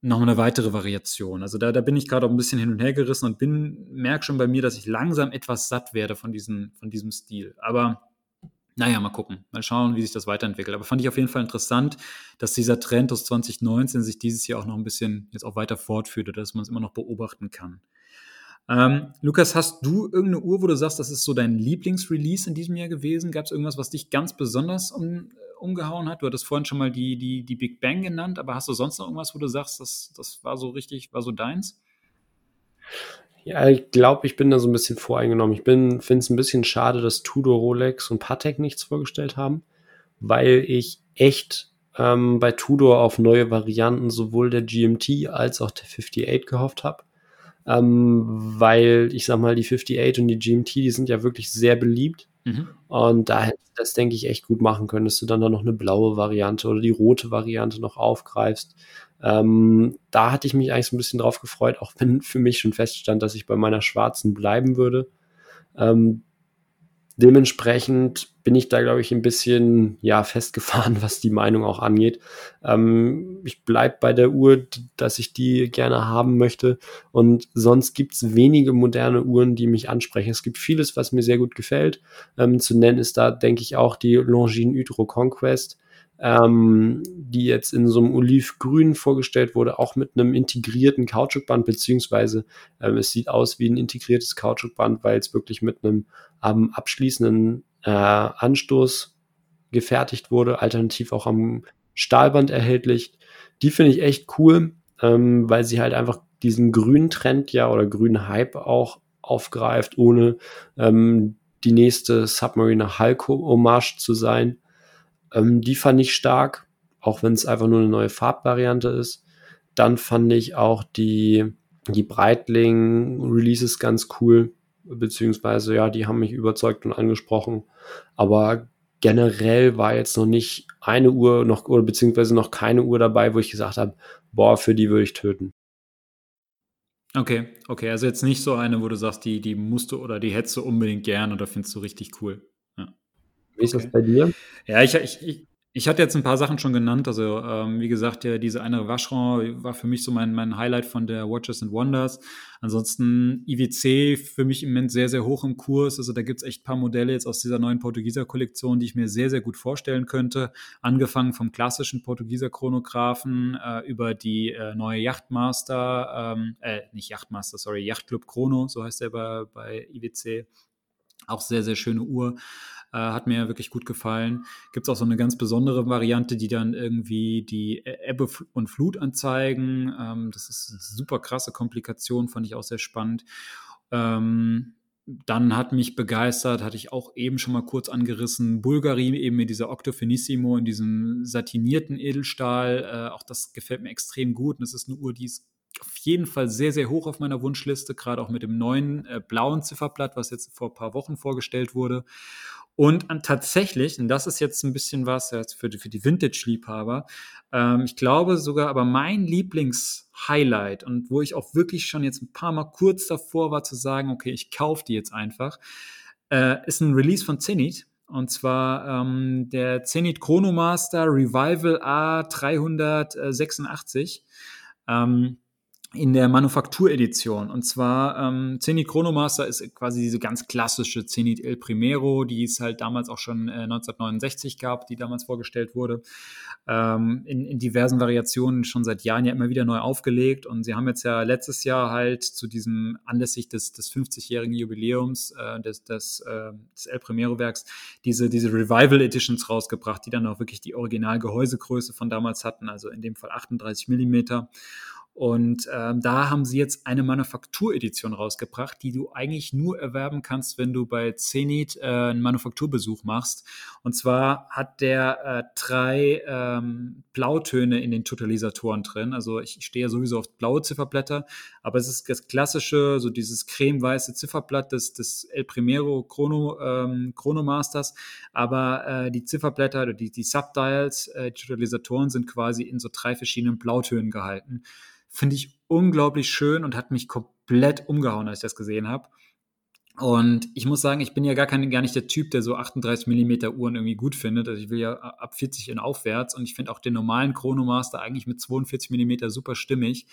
[SPEAKER 1] noch eine weitere Variation. Also da, da bin ich gerade auch ein bisschen hin und her gerissen und bin, merke schon bei mir, dass ich langsam etwas satt werde von, diesen, von diesem Stil. Aber naja, mal gucken. Mal schauen, wie sich das weiterentwickelt. Aber fand ich auf jeden Fall interessant, dass dieser Trend aus 2019 sich dieses Jahr auch noch ein bisschen jetzt auch weiter fortführt oder dass man es immer noch beobachten kann. Ähm, Lukas, hast du irgendeine Uhr, wo du sagst, das ist so dein Lieblingsrelease in diesem Jahr gewesen? Gab es irgendwas, was dich ganz besonders um, umgehauen hat? Du hattest vorhin schon mal die, die, die Big Bang genannt, aber hast du sonst noch irgendwas, wo du sagst, das, das war so richtig, war so deins?
[SPEAKER 2] Ja, ich glaube, ich bin da so ein bisschen voreingenommen. Ich finde es ein bisschen schade, dass Tudor, Rolex und Patek nichts vorgestellt haben, weil ich echt ähm, bei Tudor auf neue Varianten sowohl der GMT als auch der 58 gehofft habe. ähm, weil ich sag mal, die 58 und die GMT, die sind ja wirklich sehr beliebt. Mhm. Und da hätte das, denke ich, echt gut machen können, dass du dann da noch eine blaue Variante oder die rote Variante noch aufgreifst. Ähm, da hatte ich mich eigentlich so ein bisschen drauf gefreut, auch wenn für mich schon feststand, dass ich bei meiner schwarzen bleiben würde. Ähm, dementsprechend bin ich da, glaube ich, ein bisschen ja, festgefahren, was die Meinung auch angeht. Ähm, ich bleibe bei der Uhr, dass ich die gerne haben möchte. Und sonst gibt es wenige moderne Uhren, die mich ansprechen. Es gibt vieles, was mir sehr gut gefällt. Ähm, zu nennen ist da, denke ich, auch die Longines Hydro Conquest ähm, die jetzt in so einem Olivgrün vorgestellt wurde, auch mit einem integrierten Kautschukband, beziehungsweise ähm, es sieht aus wie ein integriertes Kautschukband, weil es wirklich mit einem ähm, abschließenden äh, Anstoß gefertigt wurde, alternativ auch am Stahlband erhältlich. Die finde ich echt cool, ähm, weil sie halt einfach diesen grünen Trend ja oder grünen Hype auch aufgreift, ohne ähm, die nächste Submariner Hulk Hommage zu sein. Ähm, die fand ich stark, auch wenn es einfach nur eine neue Farbvariante ist. Dann fand ich auch die, die Breitling-Releases ganz cool, beziehungsweise ja, die haben mich überzeugt und angesprochen. Aber generell war jetzt noch nicht eine Uhr noch oder beziehungsweise noch keine Uhr dabei, wo ich gesagt habe, boah, für die würde ich töten.
[SPEAKER 1] Okay, okay, also jetzt nicht so eine, wo du sagst, die, die musst du oder die hättest du unbedingt gern oder findest du richtig cool.
[SPEAKER 2] Wie ist okay. das bei dir?
[SPEAKER 1] Ja, ich, ich, ich hatte jetzt ein paar Sachen schon genannt. Also, ähm, wie gesagt, ja, diese eine Vacheron war für mich so mein, mein Highlight von der Watches and Wonders. Ansonsten IWC für mich im Moment sehr, sehr hoch im Kurs. Also, da gibt es echt ein paar Modelle jetzt aus dieser neuen Portugieser Kollektion, die ich mir sehr, sehr gut vorstellen könnte. Angefangen vom klassischen Portugieser Chronographen äh, über die äh, neue Yachtmaster, ähm, äh, nicht Yachtmaster, sorry, Yachtclub Chrono, so heißt der bei, bei IWC. Auch sehr, sehr schöne Uhr. Äh, hat mir wirklich gut gefallen. Gibt es auch so eine ganz besondere Variante, die dann irgendwie die Ebbe und Flut anzeigen. Ähm, das ist eine super krasse Komplikation, fand ich auch sehr spannend. Ähm, dann hat mich begeistert, hatte ich auch eben schon mal kurz angerissen, Bulgari eben mit dieser Octofinissimo in diesem satinierten Edelstahl. Äh, auch das gefällt mir extrem gut. Und das ist eine Uhr, die ist auf jeden Fall sehr, sehr hoch auf meiner Wunschliste, gerade auch mit dem neuen äh, blauen Zifferblatt, was jetzt vor ein paar Wochen vorgestellt wurde. Und an, tatsächlich, und das ist jetzt ein bisschen was für, für die Vintage-Liebhaber, ähm, ich glaube sogar, aber mein Lieblings-Highlight und wo ich auch wirklich schon jetzt ein paar Mal kurz davor war zu sagen, okay, ich kaufe die jetzt einfach, äh, ist ein Release von Zenit. Und zwar ähm, der Zenit Chronomaster Revival A386. Ähm, in der Manufakturedition. Und zwar ähm, Zenit Chronomaster ist quasi diese ganz klassische Zenit El Primero, die es halt damals auch schon äh, 1969 gab, die damals vorgestellt wurde. Ähm, in, in diversen Variationen schon seit Jahren ja immer wieder neu aufgelegt. Und sie haben jetzt ja letztes Jahr halt zu diesem anlässlich des, des 50-jährigen Jubiläums äh, des, des, äh, des El Primero-Werks diese, diese Revival Editions rausgebracht, die dann auch wirklich die Original-Gehäusegröße von damals hatten, also in dem Fall 38 Millimeter. Und ähm, da haben sie jetzt eine Manufakturedition rausgebracht, die du eigentlich nur erwerben kannst, wenn du bei Zenit äh, einen Manufakturbesuch machst. Und zwar hat der äh, drei ähm, Blautöne in den Totalisatoren drin. Also ich stehe ja sowieso auf blaue Zifferblätter, aber es ist das klassische, so dieses cremeweiße Zifferblatt des, des El Primero Chrono, ähm, Chronomasters. Aber äh, die Zifferblätter, die, die Subdials, äh, die Totalisatoren sind quasi in so drei verschiedenen Blautönen gehalten. Finde ich unglaublich schön und hat mich komplett umgehauen, als ich das gesehen habe. Und ich muss sagen, ich bin ja gar, kein, gar nicht der Typ, der so 38 mm Uhren irgendwie gut findet. Also ich will ja ab 40 und aufwärts und ich finde auch den normalen Chronomaster eigentlich mit 42 mm super stimmig.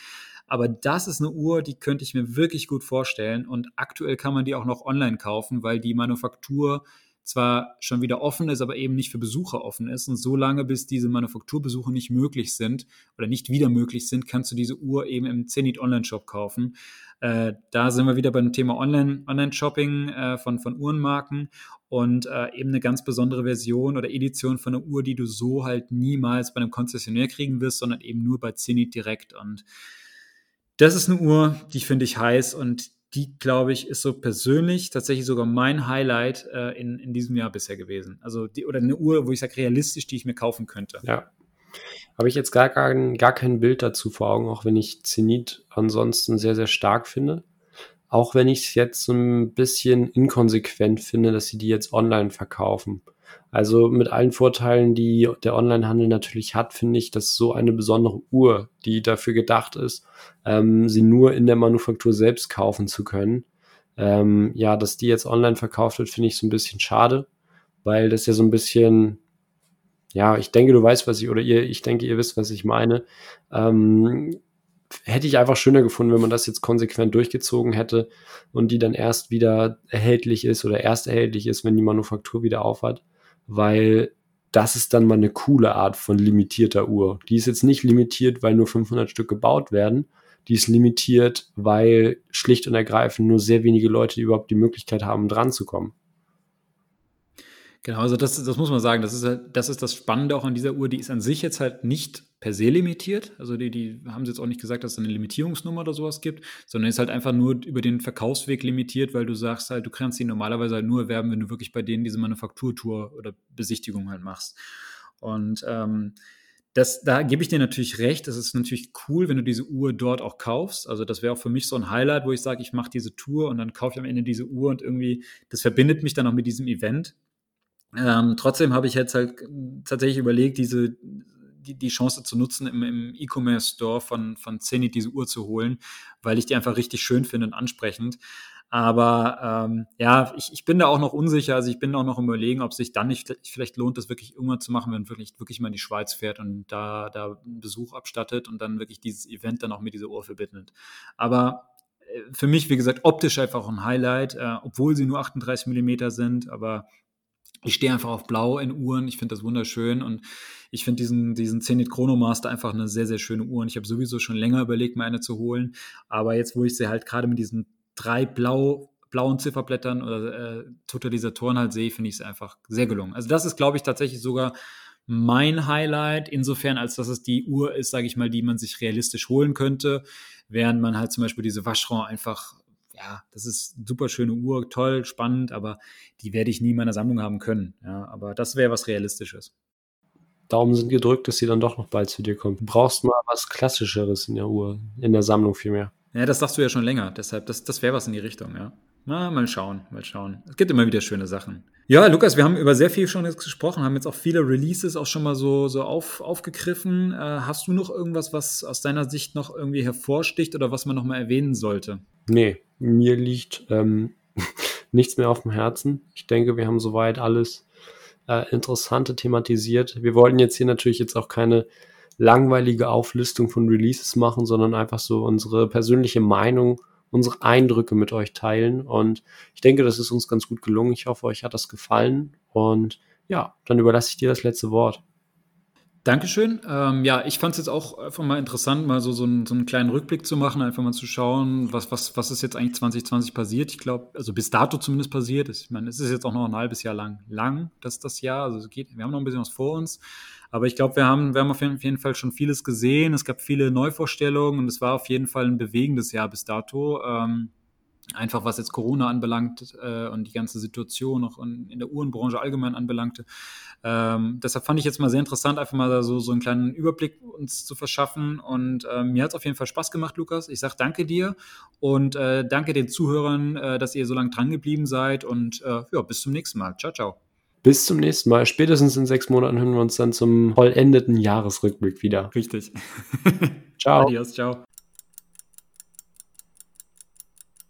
[SPEAKER 1] Aber das ist eine Uhr, die könnte ich mir wirklich gut vorstellen und aktuell kann man die auch noch online kaufen, weil die Manufaktur zwar schon wieder offen ist, aber eben nicht für Besucher offen ist. Und so lange, bis diese Manufakturbesuche nicht möglich sind oder nicht wieder möglich sind, kannst du diese Uhr eben im Zenit Online-Shop kaufen. Äh, da sind wir wieder beim Thema Online-Shopping äh, von, von Uhrenmarken und äh, eben eine ganz besondere Version oder Edition von einer Uhr, die du so halt niemals bei einem Konzessionär kriegen wirst, sondern eben nur bei Zenit direkt. Und das ist eine Uhr, die finde ich heiß und die, glaube ich, ist so persönlich tatsächlich sogar mein Highlight äh, in, in diesem Jahr bisher gewesen. Also die, oder eine Uhr, wo ich sage, realistisch, die ich mir kaufen könnte.
[SPEAKER 2] Ja. Habe ich jetzt gar, gar, gar kein Bild dazu vor Augen, auch wenn ich Zenit ansonsten sehr, sehr stark finde. Auch wenn ich es jetzt so ein bisschen inkonsequent finde, dass sie die jetzt online verkaufen. Also mit allen Vorteilen, die der Onlinehandel natürlich hat, finde ich, dass so eine besondere Uhr, die dafür gedacht ist, ähm, sie nur in der Manufaktur selbst kaufen zu können, ähm, ja, dass die jetzt online verkauft wird, finde ich so ein bisschen schade, weil das ja so ein bisschen, ja, ich denke, du weißt, was ich, oder ihr, ich denke, ihr wisst, was ich meine. Ähm, hätte ich einfach schöner gefunden, wenn man das jetzt konsequent durchgezogen hätte und die dann erst wieder erhältlich ist oder erst erhältlich ist, wenn die Manufaktur wieder aufhat, weil das ist dann mal eine coole Art von limitierter Uhr. Die ist jetzt nicht limitiert, weil nur 500 Stück gebaut werden. Die ist limitiert, weil schlicht und ergreifend nur sehr wenige Leute überhaupt die Möglichkeit haben, dran zu kommen.
[SPEAKER 1] Genau, also das, das muss man sagen, das ist, halt, das ist das Spannende auch an dieser Uhr. Die ist an sich jetzt halt nicht per se limitiert. Also die, die haben sie jetzt auch nicht gesagt, dass es eine Limitierungsnummer oder sowas gibt, sondern ist halt einfach nur über den Verkaufsweg limitiert, weil du sagst halt, du kannst sie normalerweise halt nur erwerben, wenn du wirklich bei denen diese Manufakturtour oder Besichtigung halt machst. Und ähm, das, da gebe ich dir natürlich recht. Es ist natürlich cool, wenn du diese Uhr dort auch kaufst. Also das wäre auch für mich so ein Highlight, wo ich sage, ich mache diese Tour und dann kaufe ich am Ende diese Uhr und irgendwie, das verbindet mich dann auch mit diesem Event. Ähm, trotzdem habe ich jetzt halt tatsächlich überlegt, diese die, die Chance zu nutzen, im, im E-Commerce-Store von, von Zenit diese Uhr zu holen, weil ich die einfach richtig schön finde und ansprechend. Aber ähm, ja, ich, ich bin da auch noch unsicher. Also ich bin auch noch überlegen, ob sich dann nicht vielleicht lohnt, das wirklich irgendwann zu machen, wenn wirklich wirklich mal in die Schweiz fährt und da da einen Besuch abstattet und dann wirklich dieses Event dann auch mit dieser Uhr verbindet. Aber äh, für mich, wie gesagt, optisch einfach ein Highlight, äh, obwohl sie nur 38 Millimeter sind, aber ich stehe einfach auf Blau in Uhren. Ich finde das wunderschön und ich finde diesen, diesen Zenit Chronomaster einfach eine sehr, sehr schöne Uhr. Und ich habe sowieso schon länger überlegt, mir eine zu holen. Aber jetzt, wo ich sie halt gerade mit diesen drei blau, blauen Zifferblättern oder äh, Totalisatoren halt sehe, finde ich es einfach sehr gelungen. Also das ist, glaube ich, tatsächlich sogar mein Highlight, insofern, als dass es die Uhr ist, sage ich mal, die man sich realistisch holen könnte, während man halt zum Beispiel diese Vacheron einfach ja, das ist eine super schöne Uhr, toll, spannend, aber die werde ich nie in meiner Sammlung haben können. Ja, aber das wäre was Realistisches.
[SPEAKER 2] Daumen sind gedrückt, dass sie dann doch noch bald zu dir kommt. Du brauchst mal was Klassischeres in der Uhr, in der Sammlung vielmehr.
[SPEAKER 1] Ja, das sagst du ja schon länger, deshalb, das, das wäre was in die Richtung, ja. Na, mal schauen, mal schauen. Es gibt immer wieder schöne Sachen. Ja, Lukas, wir haben über sehr viel schon jetzt gesprochen, haben jetzt auch viele Releases auch schon mal so, so auf, aufgegriffen. Äh, hast du noch irgendwas, was aus deiner Sicht noch irgendwie hervorsticht oder was man noch mal erwähnen sollte?
[SPEAKER 2] Nee, mir liegt ähm, nichts mehr auf dem Herzen. Ich denke, wir haben soweit alles äh, Interessante thematisiert. Wir wollten jetzt hier natürlich jetzt auch keine langweilige Auflistung von Releases machen, sondern einfach so unsere persönliche Meinung unsere Eindrücke mit euch teilen. Und ich denke, das ist uns ganz gut gelungen. Ich hoffe, euch hat das gefallen. Und ja, dann überlasse ich dir das letzte Wort.
[SPEAKER 1] Dankeschön. Ähm, ja, ich fand es jetzt auch einfach mal interessant, mal so, so, einen, so einen kleinen Rückblick zu machen, einfach mal zu schauen, was, was, was ist jetzt eigentlich 2020 passiert. Ich glaube, also bis dato zumindest passiert. Ich meine, es ist jetzt auch noch ein halbes Jahr lang, lang, das das Jahr. Also es geht, wir haben noch ein bisschen was vor uns. Aber ich glaube, wir haben, wir haben auf jeden Fall schon vieles gesehen. Es gab viele Neuvorstellungen und es war auf jeden Fall ein bewegendes Jahr bis dato. Ähm, einfach was jetzt Corona anbelangt äh, und die ganze Situation auch in, in der Uhrenbranche allgemein anbelangte. Ähm, deshalb fand ich jetzt mal sehr interessant, einfach mal so, so einen kleinen Überblick uns zu verschaffen. Und ähm, mir hat es auf jeden Fall Spaß gemacht, Lukas. Ich sage danke dir und äh, danke den Zuhörern, äh, dass ihr so lange dran geblieben seid. Und äh, ja, bis zum nächsten Mal. Ciao, ciao.
[SPEAKER 2] Bis zum nächsten Mal. Spätestens in sechs Monaten hören wir uns dann zum vollendeten Jahresrückblick wieder.
[SPEAKER 1] Richtig.
[SPEAKER 2] ciao. Adios, ciao.